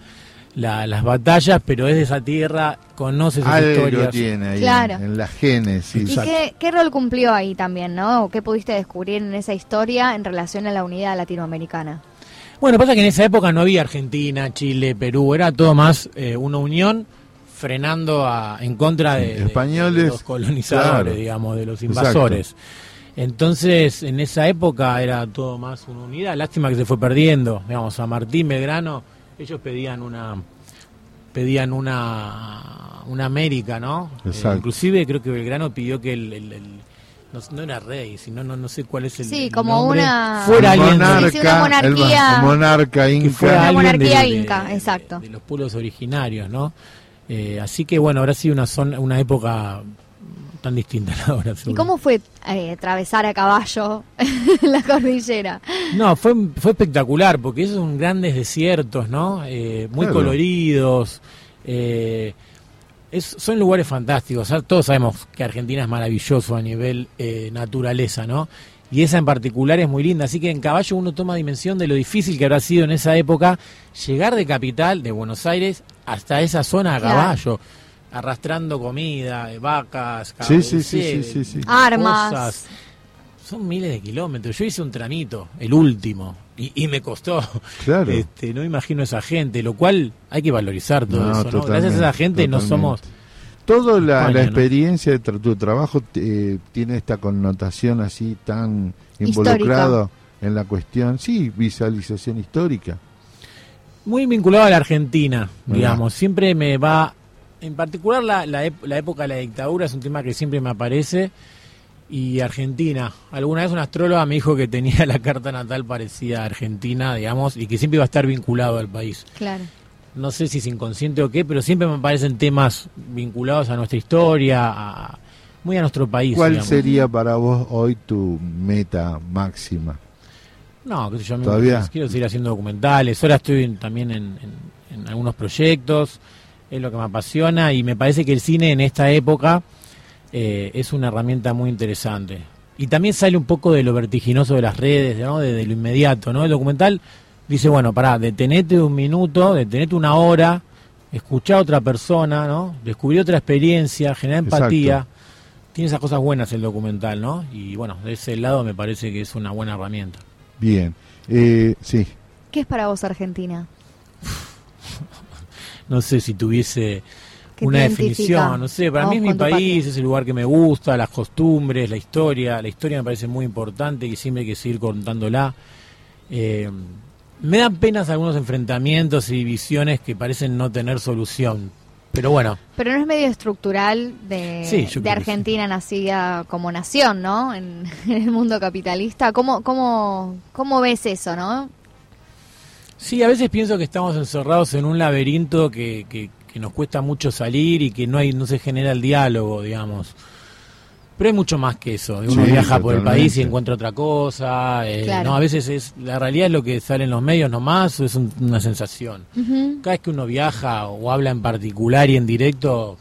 la- las batallas, pero es de esa tierra, conoce sus Algo historias. tiene ahí Claro. en, en la génesis. ¿Y qué, qué rol cumplió ahí también, no? ¿O ¿Qué pudiste descubrir en esa historia en relación a la unidad latinoamericana? Bueno, pasa que en esa época no había Argentina, Chile, Perú, era todo más eh, una unión frenando a, en contra de, Españoles, de los colonizadores, claro. digamos, de los Exacto. invasores. Entonces, en esa época era todo más una unidad. Lástima que se fue perdiendo. Digamos, a Martín Belgrano, ellos pedían una pedían una una América, ¿no? Eh, Exacto. inclusive creo que Belgrano pidió que el, el- el- no, no era rey, sino no, no sé cuál es el Sí, el como nombre. una- fuera El alguien de- Sí, sí, una monarca, el monarquía- mo- monarca inca. fuera Una monarquía de- de- inca, de- exacto. de los pueblos originarios, ¿no? Eh, así que bueno, habrá sido una zona, una época tan distinta *laughs* la de ahora. ¿Y cómo fue eh, atravesar a caballo *laughs* la cordillera? No, fue, fue espectacular porque esos son grandes desiertos, ¿no? Eh, muy Claro. coloridos. eh, es- son lugares fantásticos. O sea, todos sabemos que Argentina es maravilloso a nivel eh, naturaleza, ¿no? Y esa en particular es muy linda. Así que en caballo uno toma dimensión de lo difícil que habrá sido en esa época llegar de capital, de Buenos Aires, hasta esa zona a Claro. Arrastrando comida, eh, vacas, Sí, sí, sí, caballos, sí, sí, sí. Armas. cosas. Son miles de kilómetros. Yo hice un tramito, el último, y, y me costó. Claro. *laughs* Este, no imagino a esa gente, lo cual hay que valorizar todo No, eso. ¿no? Gracias a esa gente no somos. Toda la, España, la ¿no? experiencia de tra- tu trabajo eh, tiene esta connotación así tan involucrado en la cuestión, sí, visualización histórica. Muy vinculado a la Argentina, digamos. Siempre me va, en particular la, la, la época de la dictadura es un tema que siempre me aparece. Y Argentina. Alguna vez una astróloga me dijo que tenía la carta natal parecida a Argentina, digamos, y que siempre iba a estar vinculado al país. Claro. No sé si es inconsciente o qué, pero siempre me aparecen temas vinculados a nuestra historia, a- muy a nuestro país. ¿Cuál digamos. sería para vos hoy tu meta máxima? No, qué sé yo, ¿Todavía? me- quiero seguir haciendo documentales. Ahora estoy en- también en, en- en algunos proyectos, es lo que me apasiona y me parece que el cine en esta época eh, es una herramienta muy interesante. Y también sale un poco de lo vertiginoso de las redes, ¿no? de, de lo inmediato. ¿no? El documental dice, bueno, pará, detenete un minuto, detenete una hora, escuchar a otra persona, ¿no? descubrir otra experiencia, generar Exacto. empatía. Tiene esas cosas buenas el documental, ¿no? Y bueno, de ese lado me parece que es una buena herramienta. Bien. Eh, sí. ¿Qué es para vos Argentina? No sé si tuviese ¿Qué una definición, no sé, para mí es mi país, patria? es el lugar que me gusta, las costumbres, la historia, la historia me parece muy importante y siempre hay que seguir contándola. Eh, me dan penas algunos enfrentamientos y divisiones que parecen no tener solución, pero bueno, Pero no es medio estructural de, Sí, Argentina nacida como nación, ¿no? En, *laughs* en el mundo capitalista. ¿Cómo, cómo, ¿Cómo ves eso, no? Sí, a veces pienso que estamos encerrados en un laberinto que, que, que nos cuesta mucho salir y que no hay no se genera el diálogo, digamos. Pero hay mucho más que eso. Uno Sí, viaja por el país y encuentra otra cosa. eh, Claro. no, a veces es la realidad es lo que sale en los medios nomás, o es un- una sensación. Cada vez que uno viaja o habla en particular y en directo,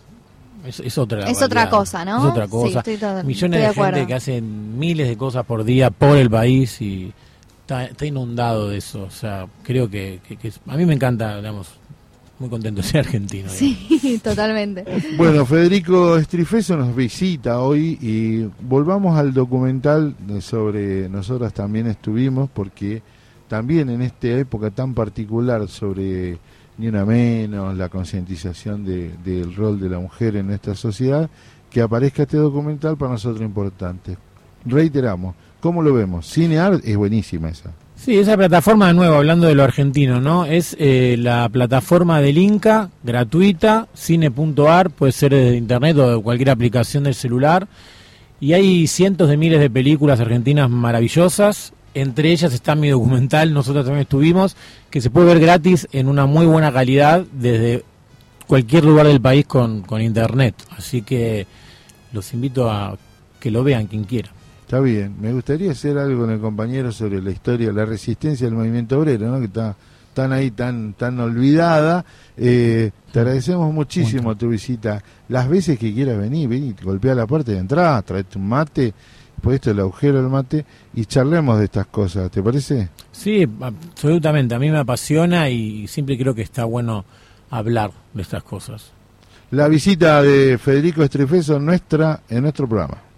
es, es otra Es otra cosa, ¿no? Es otra Sí, cosa. estoy Millones estoy de de, gente que hacen miles de cosas por día por el país y está, está inundado de eso. O sea, creo que, que- que es- a mí me encanta, digamos, muy contento de ser argentino. digamos. Sí, *laughs* totalmente. Bueno, Federico Estrifeso nos visita hoy y volvamos al documental de sobre nosotras también estuvimos porque también en esta época tan particular sobre ni una menos, la concientización de- del rol de la mujer en nuestra sociedad, que aparezca este documental para nosotros importante. Reiteramos, ¿cómo lo vemos? Cineart es buenísima esa. Sí, esa plataforma, de nuevo, hablando de lo argentino, ¿no? Es eh, la plataforma del Inca, gratuita, cine.ar, puede ser desde internet o de cualquier aplicación del celular. Y hay cientos de miles de películas argentinas maravillosas. Entre ellas está mi documental, nosotros también estuvimos, que se puede ver gratis en una muy buena calidad desde cualquier lugar del país con, con internet. Así que los invito a que lo vean quien quiera. Está bien, me gustaría hacer algo con el compañero sobre la historia, la resistencia del movimiento obrero, ¿no? que está tan ahí, tan, tan olvidada. Eh, te agradecemos muchísimo tu visita. Las veces que quieras venir, vení, golpea la puerta de entrada, traete un mate, puesto el agujero del mate y charlemos de estas cosas, ¿te parece? Sí, absolutamente. A mí me apasiona y siempre creo que está bueno hablar de estas cosas. La visita de Federico Estrefeso en, nuestra, en nuestro programa.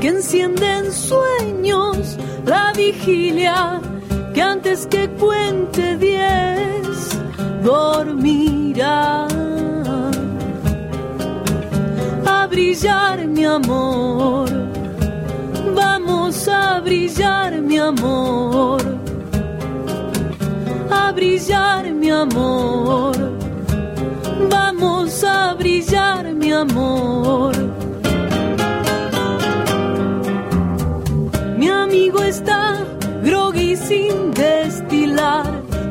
Que enciende en sueños la vigilia que antes que cuente diez dormirá. A brillar mi amor, vamos a brillar mi amor, a brillar mi amor. Vamos a brillar, mi amor. Mi amigo está groggy sin destilar,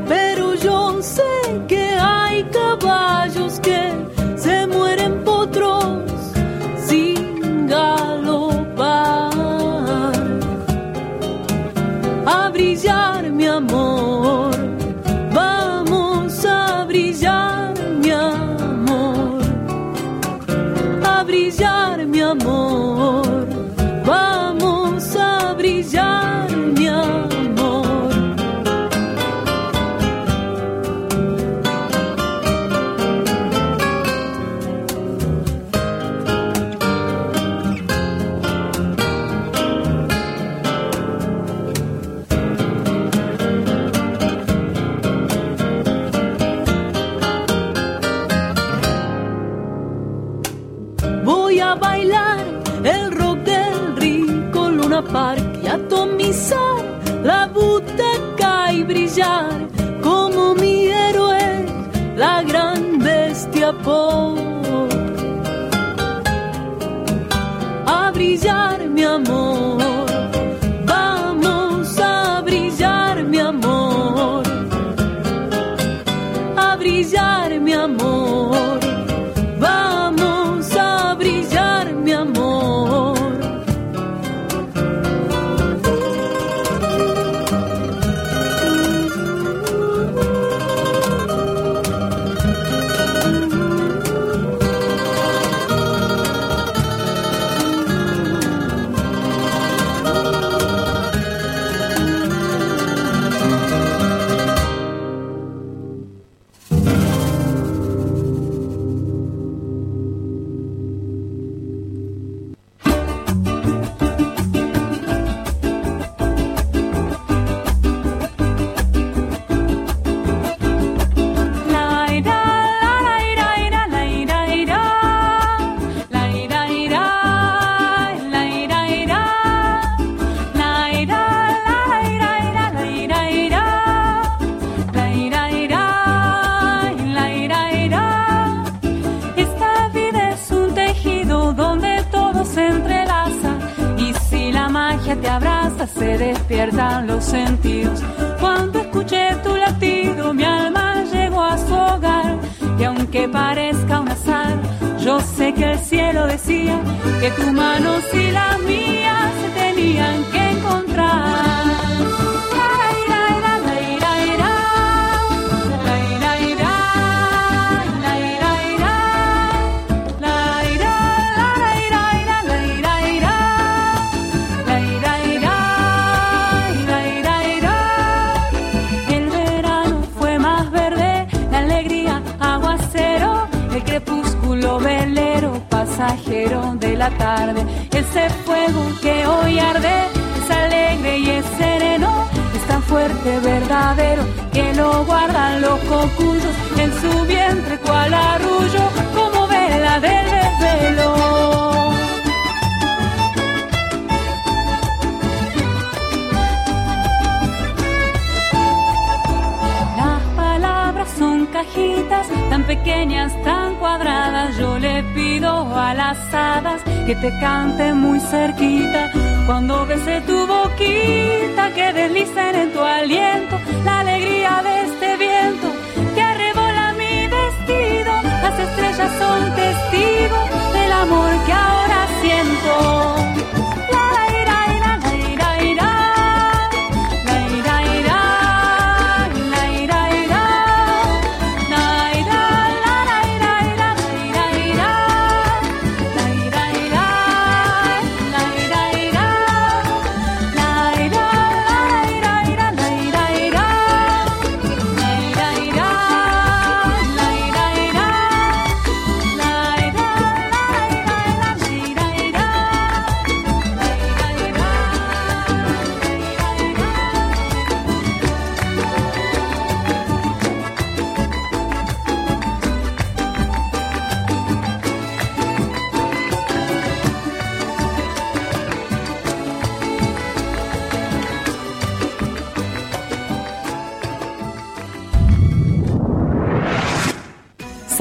pero yo sé que hay caballos que se mueren potros sin galopar. A brillar, mi amor.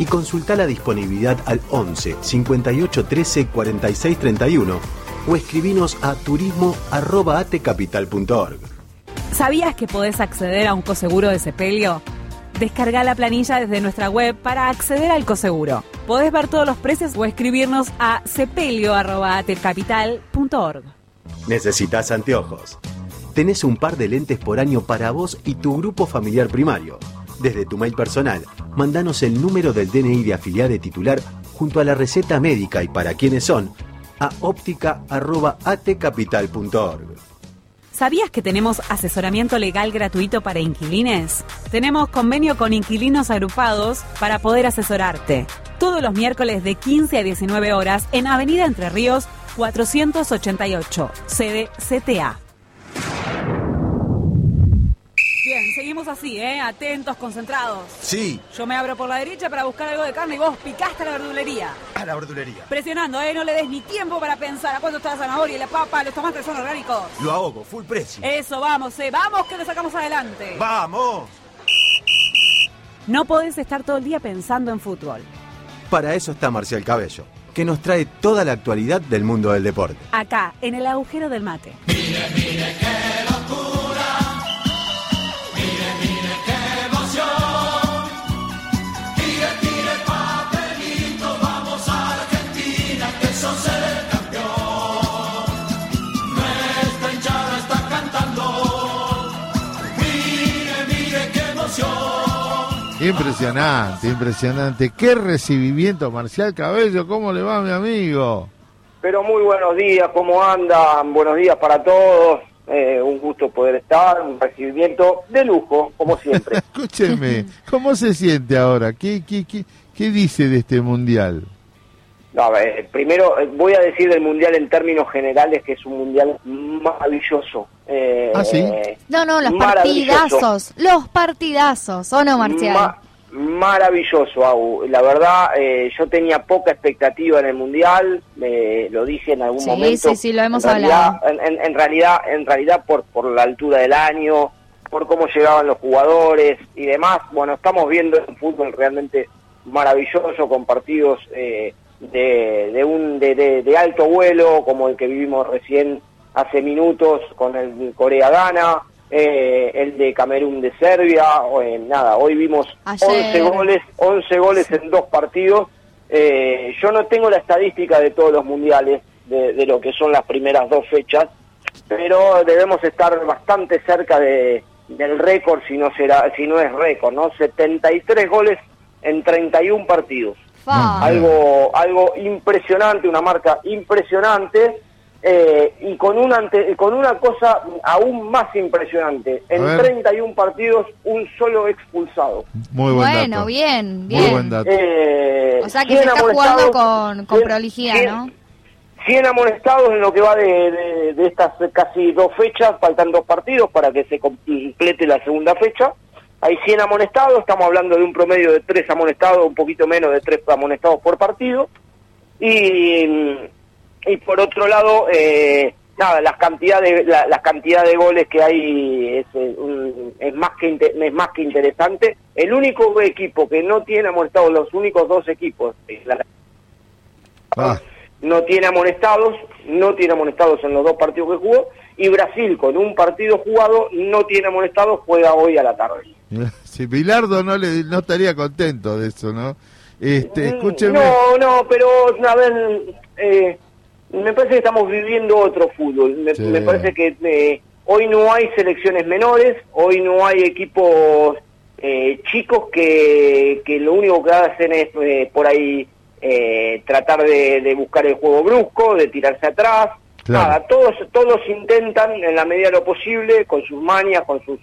y consulta la disponibilidad al 11 58 13 46 31 o escribinos a turismo.atecapital.org. ¿Sabías que podés acceder a un coseguro de sepelio? Descarga la planilla desde nuestra web para acceder al coseguro. Podés ver todos los precios o escribirnos a sepelio.atecapital.org. ¿Necesitas anteojos? Tenés un par de lentes por año para vos y tu grupo familiar primario desde tu mail personal. Mandanos el número del DNI de afiliado titular junto a la receta médica y para quienes son a óptica.atcapital.org. ¿Sabías que tenemos asesoramiento legal gratuito para inquilines? Tenemos convenio con inquilinos agrupados para poder asesorarte. Todos los miércoles de 15 a 19 horas en Avenida Entre Ríos 488, sede CTA. Así, ¿eh? Atentos, concentrados. Sí, Yo me abro por la derecha para buscar algo de carne y vos picaste a la verdulería. a la verdulería. Presionando, ¿eh? No le des ni tiempo para pensar a cuánto está la zanahoria y la papa, los tomates son orgánicos. Lo ahogo, full precio. Eso, vamos, eh. Vamos que lo sacamos adelante. ¡Vamos! No podés estar todo el día pensando en fútbol. Para eso está Marcial Cabello, que nos trae toda la actualidad del mundo del deporte. Acá, en el agujero del mate. Impresionante, impresionante. Qué recibimiento, Marcial Cabello. ¿Cómo le va, mi amigo? Pero muy buenos días, ¿cómo andan? Buenos días para todos. Eh, un gusto poder estar, un recibimiento de lujo, como siempre. *laughs* Escúcheme, ¿cómo se siente ahora? ¿Qué, qué, qué, qué dice de este mundial? No, a ver, primero eh, voy a decir del mundial en términos generales que es un mundial maravilloso. Eh, ¿Ah, sí? No, no, los partidazos. Los partidazos. ¿O no, Marcial? Ma- maravilloso, Agu. La verdad, eh, yo tenía poca expectativa en el mundial, eh, lo dije en algún Sí, momento. sí, sí, lo hemos en realidad, hablado. En realidad, en realidad por, por la altura del año, por cómo llegaban los jugadores y demás. Bueno, estamos viendo un fútbol realmente maravilloso con partidos eh, de, de un de, de- de alto vuelo como el que vivimos recién hace minutos con el Corea-Ghana, eh, el de Camerún de Serbia, o, eh, nada, hoy vimos Ayer. 11 goles, 11 goles en dos partidos. Eh, yo no tengo la estadística de todos los mundiales, de, de lo que son las primeras dos fechas, pero debemos estar bastante cerca de, del récord, si no será, si no es récord, ¿no? 73 goles en 31 partidos. Algo, algo impresionante, una marca impresionante. eh, y con una, ante- con una cosa aún más impresionante. En ver. 31 partidos, un solo expulsado. Muy buen Bueno, dato. bien, Muy bien. buen dato. Eh, O sea que 100 se está jugando amonestados, con, con 100 prolijidad, 100 ¿no? 100 amonestados en lo que va de, de- de estas casi dos fechas, faltan dos partidos para que se complete la segunda fecha. Hay 100 amonestados, estamos hablando de un promedio de tres amonestados, un poquito menos de tres amonestados por partido. Y, y por otro lado, eh, nada, las cantidades la, las cantidades de goles que hay es, eh, un- es más que es más que interesante. El único equipo que no tiene amonestados, los únicos dos equipos, eh, la- Ah, no tiene amonestados, no tiene amonestados en los dos partidos que jugó, y Brasil con un partido jugado no tiene amonestados, juega hoy a la tarde. *laughs* si Bilardo no le no estaría contento de eso, ¿no? Este, Mm, escúcheme. No, no, pero a ver, eh, me parece que estamos viviendo otro fútbol. Me, Sí. me parece que eh, hoy no hay selecciones menores, hoy no hay equipos eh, chicos que, que lo único que hacen es eh, por ahí eh, tratar de, de buscar el juego brusco, de tirarse atrás. Claro. Nada, todos, todos intentan en la medida de lo posible, con sus manias, con sus,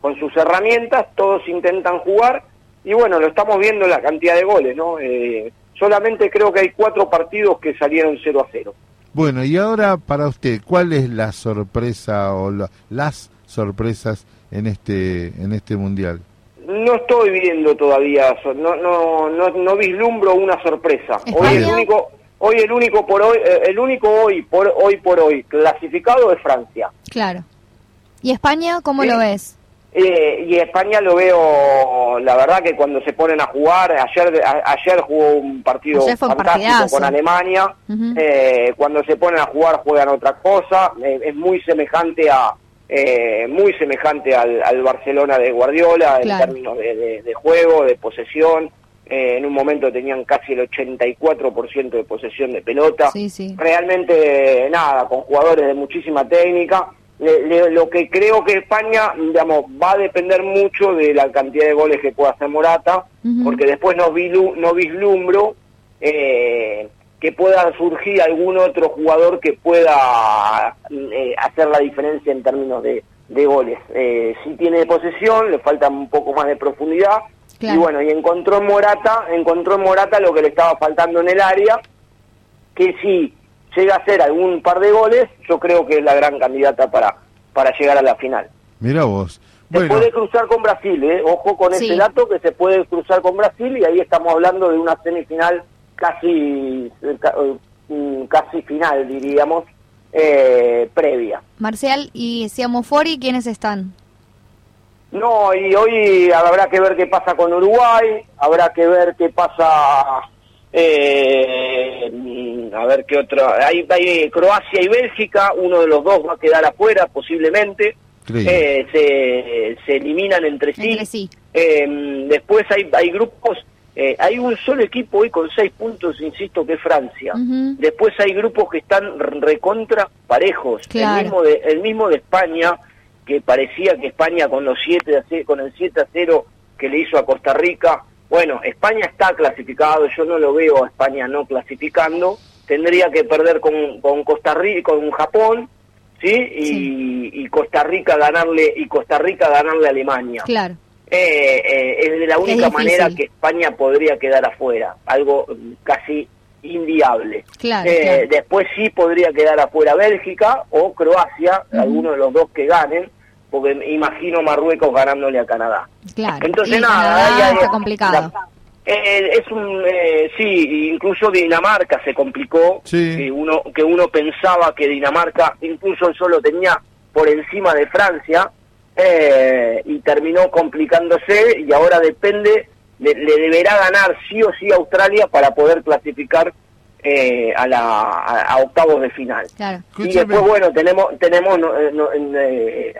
con sus herramientas, todos intentan jugar y bueno, lo estamos viendo en la cantidad de goles, ¿no? Eh, solamente creo que hay cuatro partidos que salieron 0 a 0. Bueno, y ahora para usted, ¿cuál es la sorpresa o la- las sorpresas en este en este mundial? No estoy viendo todavía, no, no, no, no vislumbro una sorpresa. Hoy el único, hoy el único por hoy, eh, el único hoy por hoy por hoy clasificado es Francia. Claro. ¿Y España cómo Sí. lo ves? Eh, y España lo veo, la verdad que cuando se ponen a jugar, ayer a- ayer jugó un partido un fantástico con Alemania, eh, cuando se ponen a jugar juegan otra cosa, eh, es muy semejante a eh, muy semejante al, al Barcelona de Guardiola en términos de, de- de juego, de posesión, eh, en un momento tenían casi el 84% de posesión de pelota, Sí, sí. realmente nada, con jugadores de muchísima técnica. Le- le- lo que creo que España, digamos, va a depender mucho de la cantidad de goles que pueda hacer Morata, porque después no, vilu- no vislumbro eh, que pueda surgir algún otro jugador que pueda eh, hacer la diferencia en términos de, de goles. Eh, si tiene posesión, le falta un poco más de profundidad. Y bueno, y encontró en Morata, encontró en Morata lo que le estaba faltando en el área, que si llega a hacer algún par de goles, yo creo que es la gran candidata para, para llegar a la final. Mira vos. Se puede cruzar con Brasil, ¿eh? ojo con ese dato que se puede cruzar con Brasil y ahí estamos hablando de una semifinal casi mm, casi final, diríamos, eh, previa. Marcial y Siamofori, ¿quiénes están? No, y hoy habrá que ver qué pasa con Uruguay, habrá que ver qué pasa, eh, a ver qué otro, hay, hay Croacia y Bélgica, uno de los dos va a quedar afuera posiblemente, eh, se, se eliminan entre sí. Eh, después hay, hay grupos, eh, hay un solo equipo hoy con seis puntos, insisto, que es Francia. Después hay grupos que están recontra parejos. El, mismo de, el mismo de España, que parecía que España con los siete con el 7 a 0 que le hizo a Costa Rica, bueno, España está clasificado, yo no lo veo a España no clasificando, tendría que perder con, con Costa Rica, con Japón, ¿sí? Y, Costa Rica ganarle y Costa Rica ganarle a Alemania. Claro. Eh, eh, es de la única manera que España podría quedar afuera, algo casi inviable. Eh, después sí podría quedar afuera Bélgica o Croacia, alguno de los dos que ganen, porque imagino Marruecos ganándole a Canadá. Claro. Entonces nada, está complicado. Eh, es un eh, sí, incluso Dinamarca se complicó, que uno que uno pensaba que Dinamarca incluso solo tenía por encima de Francia eh, y terminó complicándose y ahora depende le, deberá ganar sí o sí Australia para poder clasificar eh, a la a, octavos de final. Y después bueno tenemos tenemos en,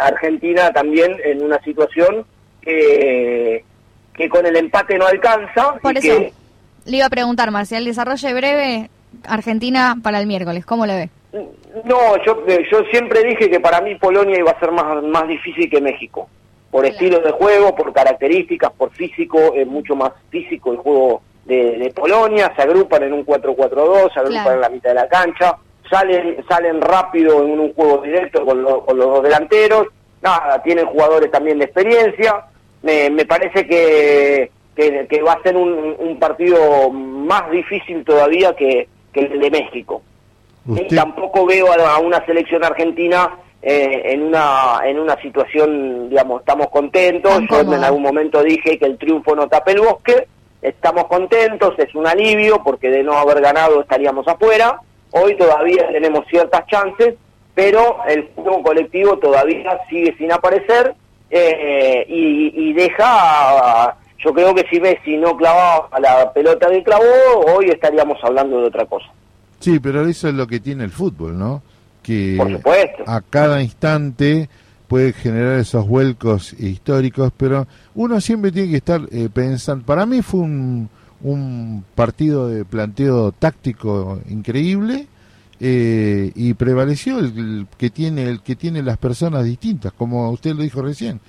Argentina también en una situación que que con el empate no alcanza. Por eso le iba a preguntar, Marcial, desarrolle breve Argentina para el miércoles, ¿cómo le ve? No, yo, eh, yo siempre dije que para mí Polonia iba a ser más, más difícil que México, por estilo de juego, por características, por físico, es mucho más físico el juego de, Polonia, se agrupan en un 4-4-2, se agrupan en la mitad de la cancha, salen salen rápido en un juego directo con, con los dos delanteros, nada, tienen jugadores también de experiencia, me, me parece que, que, va a ser un, partido más difícil todavía que, el de México. Y tampoco veo a, una selección argentina eh, en una en una situación, digamos, estamos contentos. Yo en algún momento dije que el triunfo no tapa el bosque. Estamos contentos, es un alivio porque de no haber ganado estaríamos afuera. Hoy todavía tenemos ciertas chances, pero el juego colectivo todavía sigue sin aparecer eh, y, deja, yo creo que si Messi no clavaba a la pelota que clavó, hoy estaríamos hablando de otra cosa. Sí, pero eso es lo que tiene el fútbol, ¿no? Que Por a cada instante puede generar esos vuelcos históricos, pero uno siempre tiene que estar eh, pensando, para mí fue un, un partido de planteo táctico increíble, eh, y prevaleció el, que tiene el que tiene las personas distintas, como usted lo dijo recién.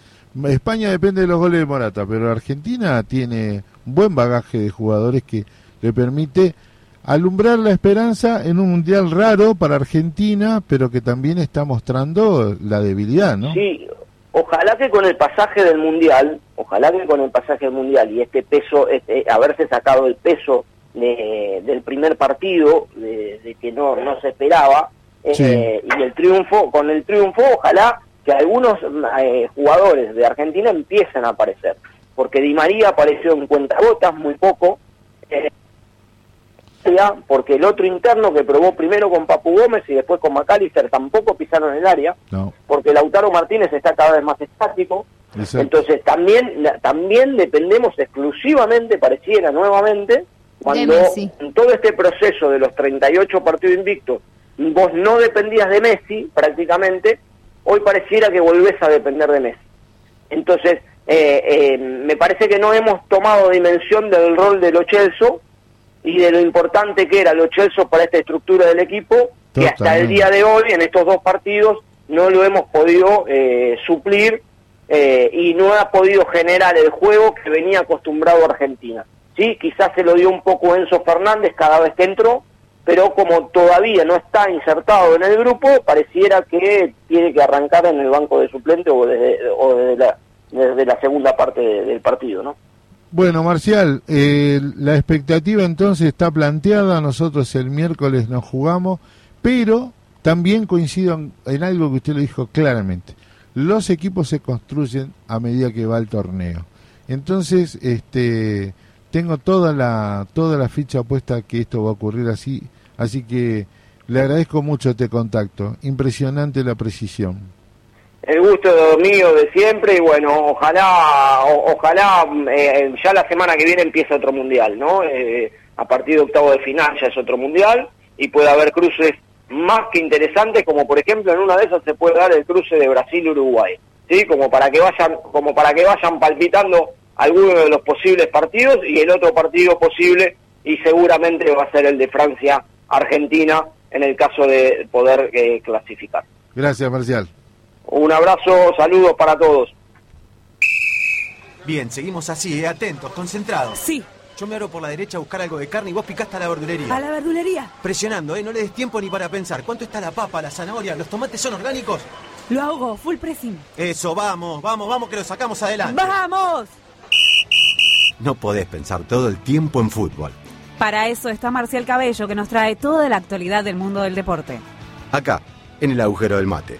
España depende de los goles de Morata, pero Argentina tiene un buen bagaje de jugadores que le permite alumbrar la esperanza en un mundial raro para Argentina, pero que también está mostrando la debilidad, ¿no? Sí, ojalá que con el pasaje del mundial, ojalá que con el pasaje del mundial y este peso, este, haberse sacado el peso del primer partido, de, que no, no se esperaba, eh, y el triunfo, con el triunfo, ojalá que algunos eh, jugadores de Argentina empiecen a aparecer, porque Di María apareció en cuentagotas muy poco, eh, porque el otro interno que probó primero con Papu Gómez y después con McAllister tampoco pisaron el área, porque Lautaro Martínez está cada vez más estático, entonces también, también dependemos exclusivamente, pareciera nuevamente, cuando en todo este proceso de los 38 partidos invictos vos no dependías de Messi prácticamente, hoy pareciera que volvés a depender de Messi. Entonces, eh, eh, me parece que no hemos tomado dimensión del rol de Lo Celso y de lo importante que era Lo Celso para esta estructura del equipo, que hasta el día de hoy, en estos dos partidos, no lo hemos podido eh, suplir y no ha podido generar el juego que venía acostumbrado Argentina. Sí, quizás se lo dio un poco Enzo Fernández cada vez que entró, pero como todavía no está insertado en el grupo, pareciera que tiene que arrancar en el banco de suplente o desde, o desde, la, desde la segunda parte de- del partido, ¿no? Bueno, Marcial, eh, la expectativa entonces está planteada, nosotros el miércoles nos jugamos, pero también coincido en, en algo que usted lo dijo claramente. Los equipos se construyen a medida que va el torneo. Entonces, este, tengo toda la toda la ficha puesta que esto va a ocurrir así, así que le agradezco mucho este contacto. Impresionante la precisión. El gusto mío de siempre y bueno, ojalá, ojalá eh, ya la semana que viene empiece otro mundial, ¿no? Eh, a partir de octavo de final ya es otro mundial y puede haber cruces más que interesantes, como por ejemplo en una de esas se puede dar el cruce de Brasil-Uruguay, ¿sí? Como para que vayan, como para que vayan palpitando algunos de los posibles partidos y el otro partido posible y seguramente va a ser el de Francia-Argentina en el caso de poder eh, clasificar. Gracias, Marcial. Un abrazo, saludos para todos. Bien, seguimos así, eh, atentos, concentrados. Sí. Yo me abro por la derecha a buscar algo de carne y vos picaste a la verdulería. A la verdulería. Presionando, ¿eh? No le des tiempo ni para pensar. ¿Cuánto está la papa, la zanahoria? ¿Los tomates son orgánicos? Lo hago, full pressing. Eso, vamos, vamos, vamos, que lo sacamos adelante. ¡Vamos! No podés pensar todo el tiempo en fútbol. Para eso está Marcial Cabello, que nos trae toda la actualidad del mundo del deporte. Acá, en el agujero del mate.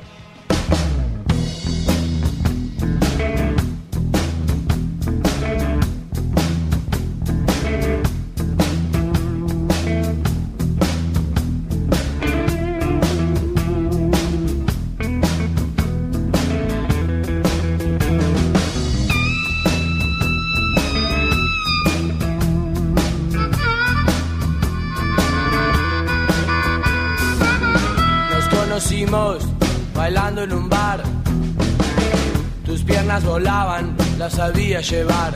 En un bar. Tus piernas volaban, las sabía llevar.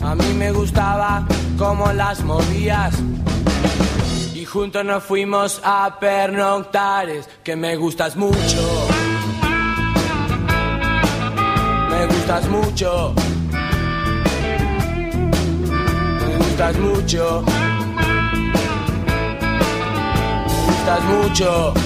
A mí me gustaba cómo las movías. Y juntos nos fuimos a pernoctares, que me gustas mucho. Me gustas mucho. Me gustas mucho. Me gustas mucho.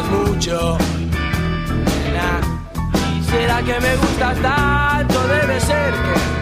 Mucho. Nena. ¿Y será que me gustas tanto? Debe ser que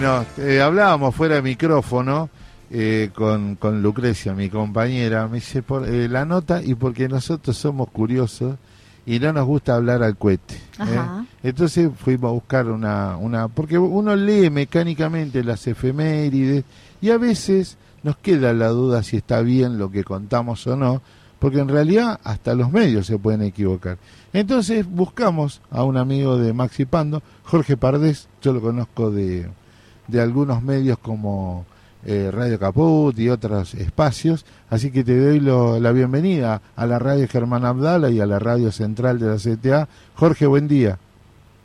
Bueno, eh, hablábamos fuera de micrófono eh, con, con Lucrecia, mi compañera, me dice por, eh, la nota y porque nosotros somos curiosos y no nos gusta hablar al cohete. ¿eh? Entonces fuimos a buscar una, una, porque uno lee mecánicamente las efemérides y a veces nos queda la duda si está bien lo que contamos o no, porque en realidad hasta los medios se pueden equivocar. Entonces buscamos a un amigo de Maxi Pando, Jorge Pardés, yo lo conozco de, de algunos medios como eh, Radio Caput y otros espacios, así que te doy lo- la bienvenida a la radio Germán Abdala y a la radio central de la CTA. Jorge, buen día.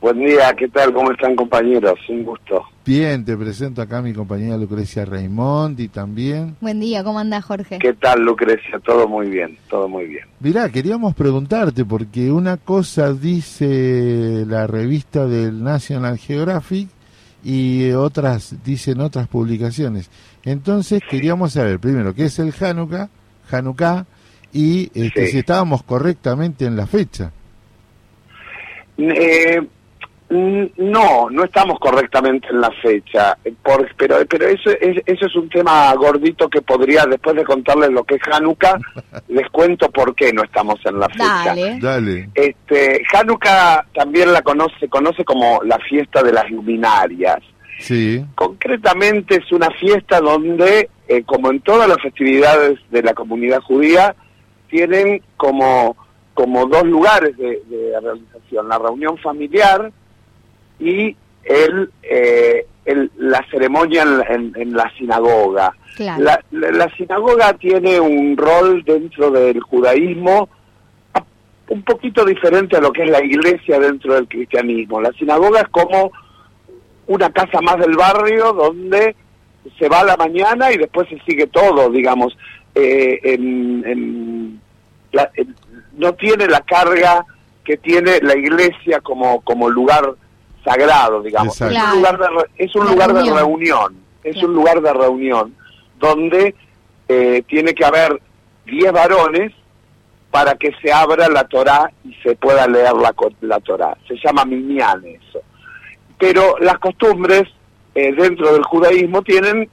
Buen día, ¿qué tal? ¿Cómo están compañeros? Un gusto. Bien, te presento acá a mi compañera Lucrecia Raimondi también. Buen día, ¿cómo anda Jorge? ¿Qué tal, Lucrecia? Todo muy bien, todo muy bien. Mirá, queríamos preguntarte, porque una cosa dice la revista del National Geographic y otras dicen otras publicaciones. Entonces queríamos saber primero qué es el Hanukkah, Hanukkah y este, Sí. si estábamos correctamente en la fecha. Eh, no, no estamos correctamente en la fecha, eh, por- pero pero eso es, eso es un tema gordito que podría, después de contarles lo que es Hanukkah, *laughs* les cuento por qué no estamos en la fecha. Dale. Dale. Este, Hanukkah también la conoce, se conoce como la fiesta de las luminarias. Sí, Concretamente es una fiesta donde, eh, como en todas las festividades de la comunidad judía, tienen como, como dos lugares de, de realización, la reunión familiar y el, eh, el- la ceremonia en, la- en- en la sinagoga. Claro. La, la- la sinagoga tiene un rol dentro del judaísmo un poquito diferente a lo que es la iglesia dentro del cristianismo. La sinagoga es como una casa más del barrio donde se va a la mañana y después se sigue todo, digamos. Eh, en- en la- en- no tiene la carga que tiene la iglesia como, como lugar sagrado, digamos. Es un lugar de, re- es un lugar de reunión. reunión, es Claro. un lugar de reunión donde eh, tiene que haber 10 varones para que se abra la Torá y se pueda leer la, co- la Torá. Se llama minyan eso. Pero las costumbres eh, dentro del judaísmo tienen,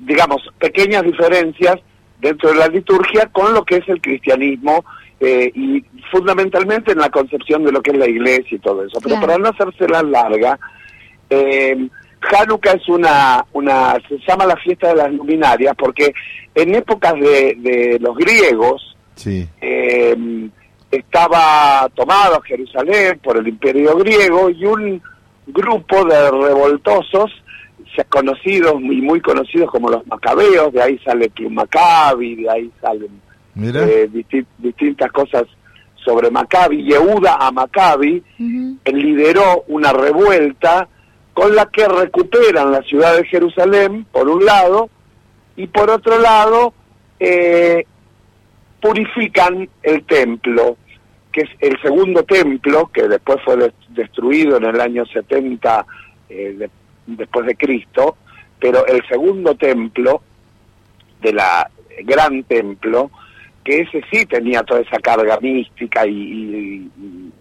digamos, pequeñas diferencias dentro de la liturgia con lo que es el cristianismo eh, y fundamentalmente en la concepción de lo que es la iglesia y todo eso. Pero Claro. para no hacérsela larga, eh, Hanukkah es una, una, se llama la fiesta de las luminarias porque en épocas de, de los griegos sí. eh, estaba tomado Jerusalén por el imperio griego y un grupo de revoltosos conocidos y muy conocidos como los macabeos, de ahí sale Club Maccabi, de ahí salen eh, disti- distintas cosas sobre Maccabi, Yehuda a Maccabi, él lideró una revuelta con la que recuperan la ciudad de Jerusalén, por un lado, y por otro lado, eh, purifican el templo, que es el segundo templo, que después fue des- destruido en el año 70 eh, de- después de Cristo, pero el segundo templo de la gran templo, que ese sí tenía toda esa carga mística y, y-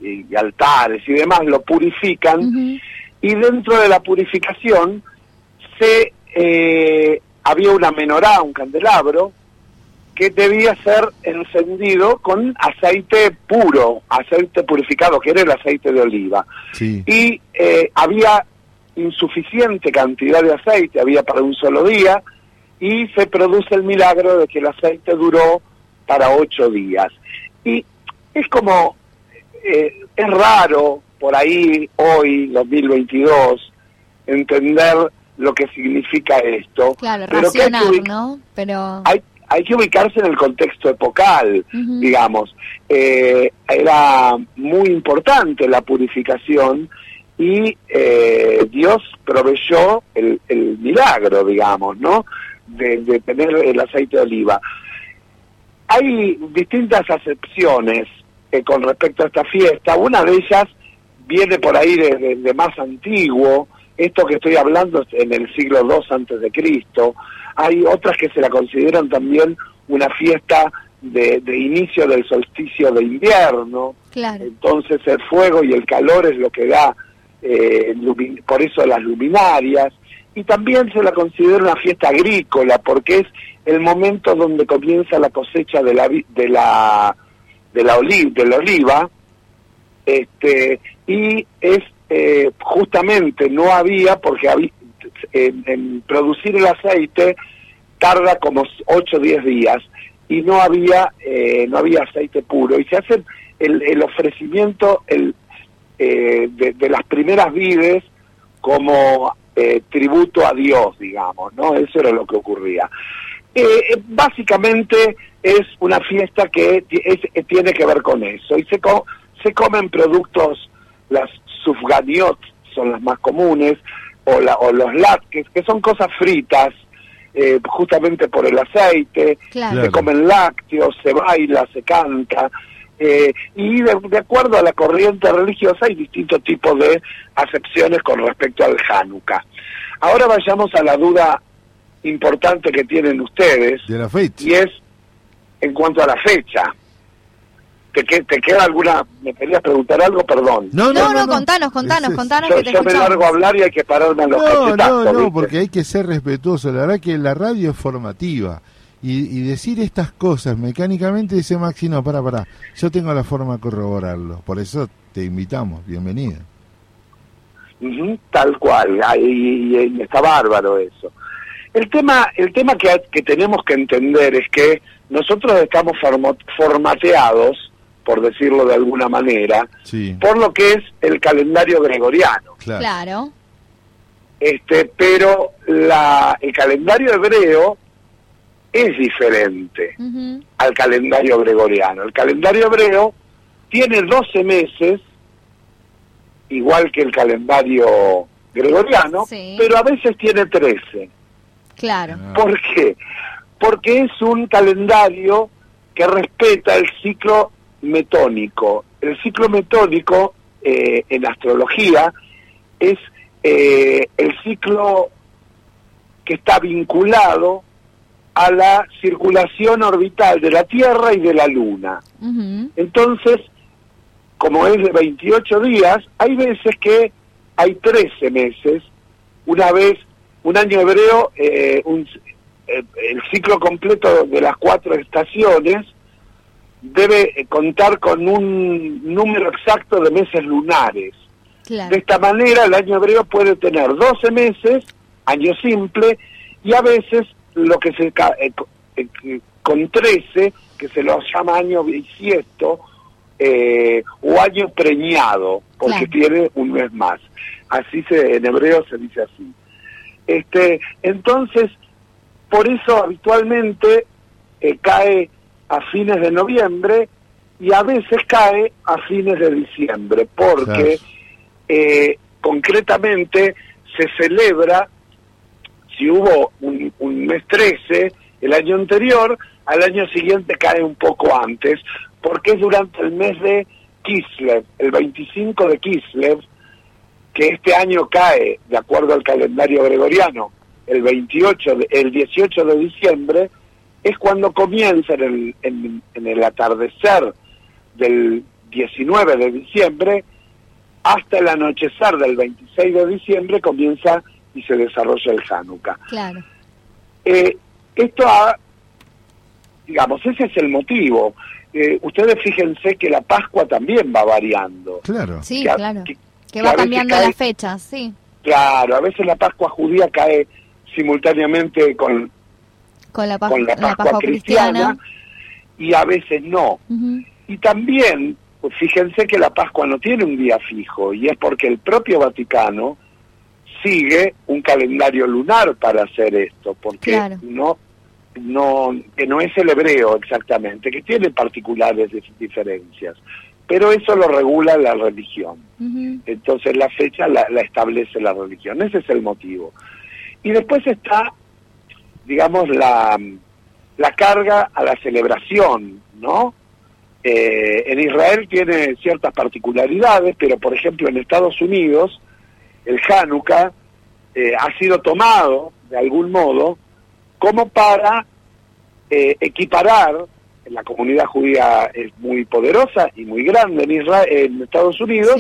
y- y altares y demás, lo purifican y dentro de la purificación se eh, había una menorá, un candelabro, que debía ser encendido con aceite puro, aceite purificado, que era el aceite de oliva. sí. Y eh, había insuficiente cantidad de aceite, había para un solo día, y se produce el milagro de que el aceite duró para ocho días. Y es como, eh, es raro por ahí hoy, 2022, entender lo que significa esto. Claro, pero hay ¿no? Pero... hay, hay que ubicarse en el contexto epocal, digamos. Eh, era muy importante la purificación y eh, Dios proveyó el, el milagro, digamos, ¿no? De, de tener el aceite de oliva. Hay distintas acepciones eh, con respecto a esta fiesta. Una de ellas viene por ahí de, de- de más antiguo. Esto que estoy hablando es en el siglo II antes de Cristo. Hay otras que se la consideran también una fiesta de, de inicio del solsticio de invierno. Claro. Entonces el fuego y el calor es lo que da, eh, por eso las luminarias. Y también se la considera una fiesta agrícola, porque es el momento donde comienza la cosecha de la, de la, de la, oli- de la oliva, este, y es eh, justamente no había, porque en producir el aceite tarda como 8 o 10 días, y no había, eh, no había aceite puro, y se hace el, el ofrecimiento el, eh, de, de las primeras vides como eh, tributo a Dios, digamos, ¿no? Eso era lo que ocurría. Eh, eh, básicamente es una fiesta que ti- es- eh, tiene que ver con eso y se, co- se comen productos, las sufganiot son las más comunes, o, la, o los latkes, que son cosas fritas, eh, justamente por el aceite, Claro. se comen lácteos, se baila, se canta, eh, y de, de acuerdo a la corriente religiosa hay distintos tipos de acepciones con respecto al Hanukkah. Ahora vayamos a la duda importante que tienen ustedes, De la fecha. y es en cuanto a la fecha. ¿Te, que- te queda alguna? ¿Me querías preguntar algo? Perdón. No, No, no, contanos, contanos, es- contanos Yo, que te yo me largo a hablar y hay que pararme a los No, no, no, ¿viste? porque hay que ser respetuoso. La verdad que la radio es formativa. Y, y decir estas cosas mecánicamente, dice Maxi, no, para, para. Yo tengo la forma de corroborarlo. Por eso te invitamos. Bienvenida. Ujú, tal cual, y, y- y está bárbaro eso. El tema, el tema que, que tenemos que entender es que nosotros estamos formateados, por decirlo de alguna manera, Sí, por lo que es el calendario gregoriano. claro. Claro. Este, pero la, el calendario hebreo es diferente al calendario gregoriano. El calendario hebreo tiene 12 meses, igual que el calendario gregoriano, Sí. pero a veces tiene 13. Claro. ¿Por qué? Porque es un calendario que respeta el ciclo metónico. El ciclo metónico eh, en astrología es eh, el ciclo que está vinculado a la circulación orbital de la Tierra y de la Luna. Entonces, como es de 28 días, hay veces que hay 13 meses, una vez, un año hebreo, eh, un- eh, el ciclo completo de las cuatro estaciones debe eh, contar con un número exacto de meses lunares. De esta manera, el año hebreo puede tener 12 meses, año simple, y a veces lo que se eh, co- eh, con 13, que se lo llama año bisiesto, eh, o año preñado, porque Claro. tiene un mes más. Así se, en hebreo se dice así. Este, entonces, por eso habitualmente eh, cae a fines de noviembre y a veces cae a fines de diciembre, porque Claro. eh, concretamente se celebra, si hubo un, un mes 13 el año anterior, al año siguiente cae un poco antes, porque es durante el mes de Kislev, el 25 de Kislev, que este año cae, de acuerdo al calendario gregoriano, el 28, de- el 18 de diciembre, es cuando comienza en el, en el atardecer del 19 de diciembre hasta el anochecer del 26 de diciembre comienza y se desarrolla el Hanukkah. Claro. Eh, esto ha, digamos, ese es el motivo. Eh, ustedes fíjense que la Pascua también va variando. Claro. Sí, Que claro. que- va cambiando cae- las fechas, sí. Claro, a veces la Pascua judía cae simultáneamente con, Con la, pas- con la la Pascua, cristiana, cristiana. y a veces no. Y también, pues, fíjense que la Pascua no tiene un día fijo, y es porque el propio Vaticano sigue un calendario lunar para hacer esto, porque Claro. no, no, que no es el hebreo exactamente, que tiene particulares dif- diferencias, pero eso lo regula la religión. Entonces la fecha la, la establece la religión, ese es el motivo. Y después está, digamos, la, la carga a la celebración, ¿no? Eh, en Israel tiene ciertas particularidades, pero por ejemplo en Estados Unidos el Hanukkah eh, ha sido tomado de algún modo como para eh, equiparar, la comunidad judía es muy poderosa y muy grande en, Israel, en Estados Unidos,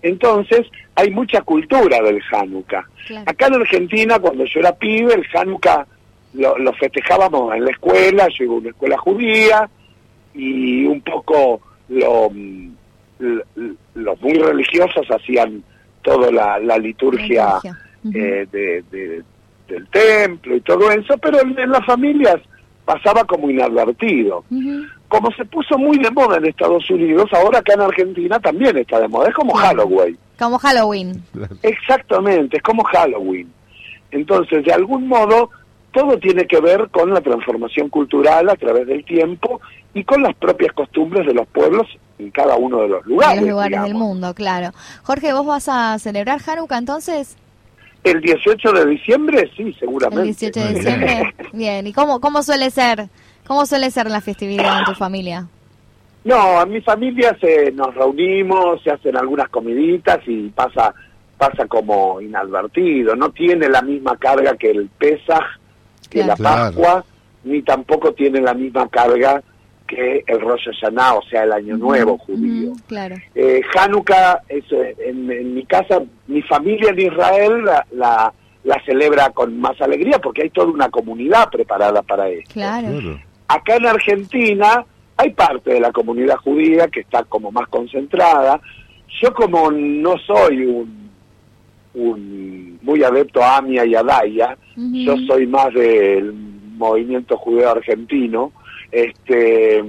entonces hay mucha cultura del Hanukkah. Acá en Argentina, cuando yo era pibe, el Hanukkah lo, lo festejábamos en la escuela, yo iba a una escuela judía, y un poco lo, mm, los muy religiosos hacían toda la, la liturgia eh, de, de- del templo y todo eso, pero en, en las familias pasaba como inadvertido. Como se puso muy de moda en Estados Unidos, ahora acá en Argentina también está de moda, es como Halloween. Como Halloween. Exactamente, es como Halloween. Entonces, de algún modo, todo tiene que ver con la transformación cultural a través del tiempo y con las propias costumbres de los pueblos en cada uno de los En lugares. los lugares digamos. del mundo, claro. Jorge, ¿vos vas a celebrar Hanukkah entonces? El 18 de diciembre, sí, seguramente. El 18 de diciembre. *laughs* Bien, ¿y cómo, cómo suele ser? ¿Cómo suele ser la festividad en tu familia? No, en mi familia se, nos reunimos, se hacen algunas comiditas y pasa pasa como inadvertido. No tiene la misma carga que el Pesaj, que la Claro. Pascua, ni tampoco tiene la misma carga que el Rosh Hashanah, o sea, el Año Nuevo judío. Claro. Eh, Hanukkah, es, en, en mi casa, mi familia en Israel la, la, la celebra con más alegría porque hay toda una comunidad preparada para esto. Claro. Acá en Argentina hay parte de la comunidad judía que está como más concentrada. Yo como no soy un, un muy adepto a Amia y a Daya, yo soy más del movimiento judeo argentino, este,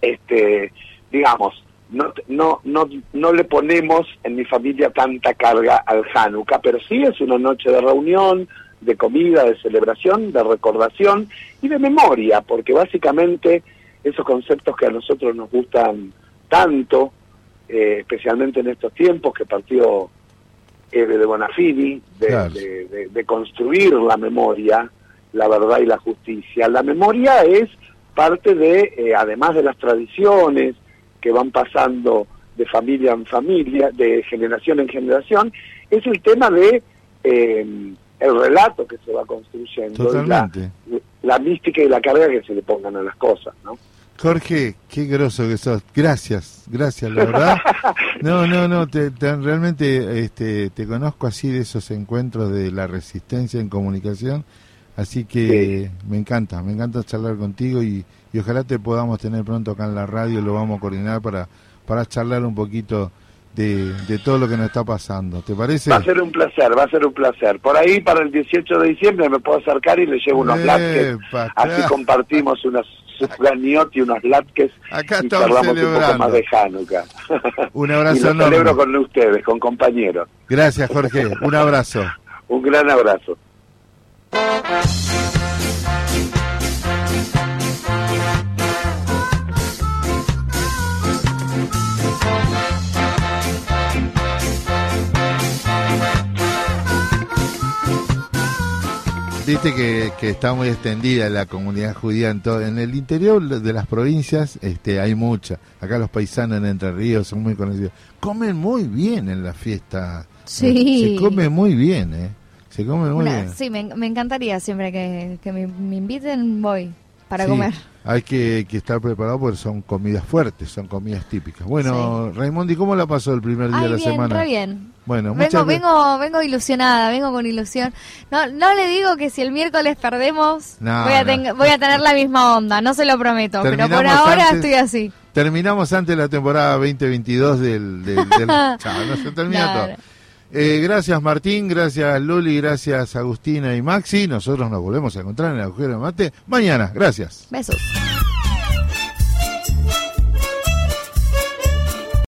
este, digamos, no, no, no, no le ponemos en mi familia tanta carga al Hanukkah, pero sí es una noche de reunión, de comida, de celebración, de recordación y de memoria, porque básicamente esos conceptos que a nosotros nos gustan tanto, eh, especialmente en estos tiempos que partió Eve de Bonafini, de, Claro. de- de- de construir la memoria, la verdad y la justicia. La memoria es parte de, eh, además de las tradiciones que van pasando de familia en familia, de generación en generación, es el tema de eh, el relato que se va construyendo, y la, la mística y la carga que se le pongan a las cosas, ¿no? Jorge, qué groso que sos. Gracias, gracias, la verdad. *laughs* No, no, no, te, te- realmente este, te conozco así de esos encuentros de la resistencia en comunicación, así que me encanta, me encanta charlar contigo y, y ojalá te podamos tener pronto acá en la radio, lo vamos a coordinar para, para charlar un poquito de, de todo lo que nos está pasando. ¿Te parece? Va a ser un placer, va a ser un placer. Por ahí para el 18 de diciembre me puedo acercar y le llevo unos Epa, así compartimos unas y unos latkes Acá y estamos charlamos un poco celebrando. más de Hanukkah. *laughs* Un abrazo y lo enorme. celebro con ustedes, con compañeros. Gracias, Jorge. Un abrazo. Un gran abrazo. Viste que, que está muy extendida la comunidad judía en todo. En el interior de las provincias este, hay mucha. Acá los paisanos en Entre Ríos son muy conocidos. Comen muy bien en la fiesta. Sí. Se come muy bien, ¿eh? Se come muy Una- bien. sí, me, me encantaría siempre que, que me, me inviten, voy para Sí, comer. Hay que, que estar preparado porque son comidas fuertes, son comidas típicas. Bueno, Raimundi, ¿cómo la pasó el primer día Ay, de la bien, semana? re bien. Bueno, Vengo, vengo, vengo ilusionada, vengo con ilusión. No, no le digo que si el miércoles perdemos, No, voy, a no. voy a tener la misma onda, no se lo prometo, pero por ahora antes. estoy así. Terminamos antes la temporada 2022 del... del, del- *laughs* Chao, no se termina todo. Eh, gracias Martín, gracias Luli, gracias Agustina y Maxi. Nosotros nos volvemos a encontrar en el agujero de mate mañana. Gracias. Besos.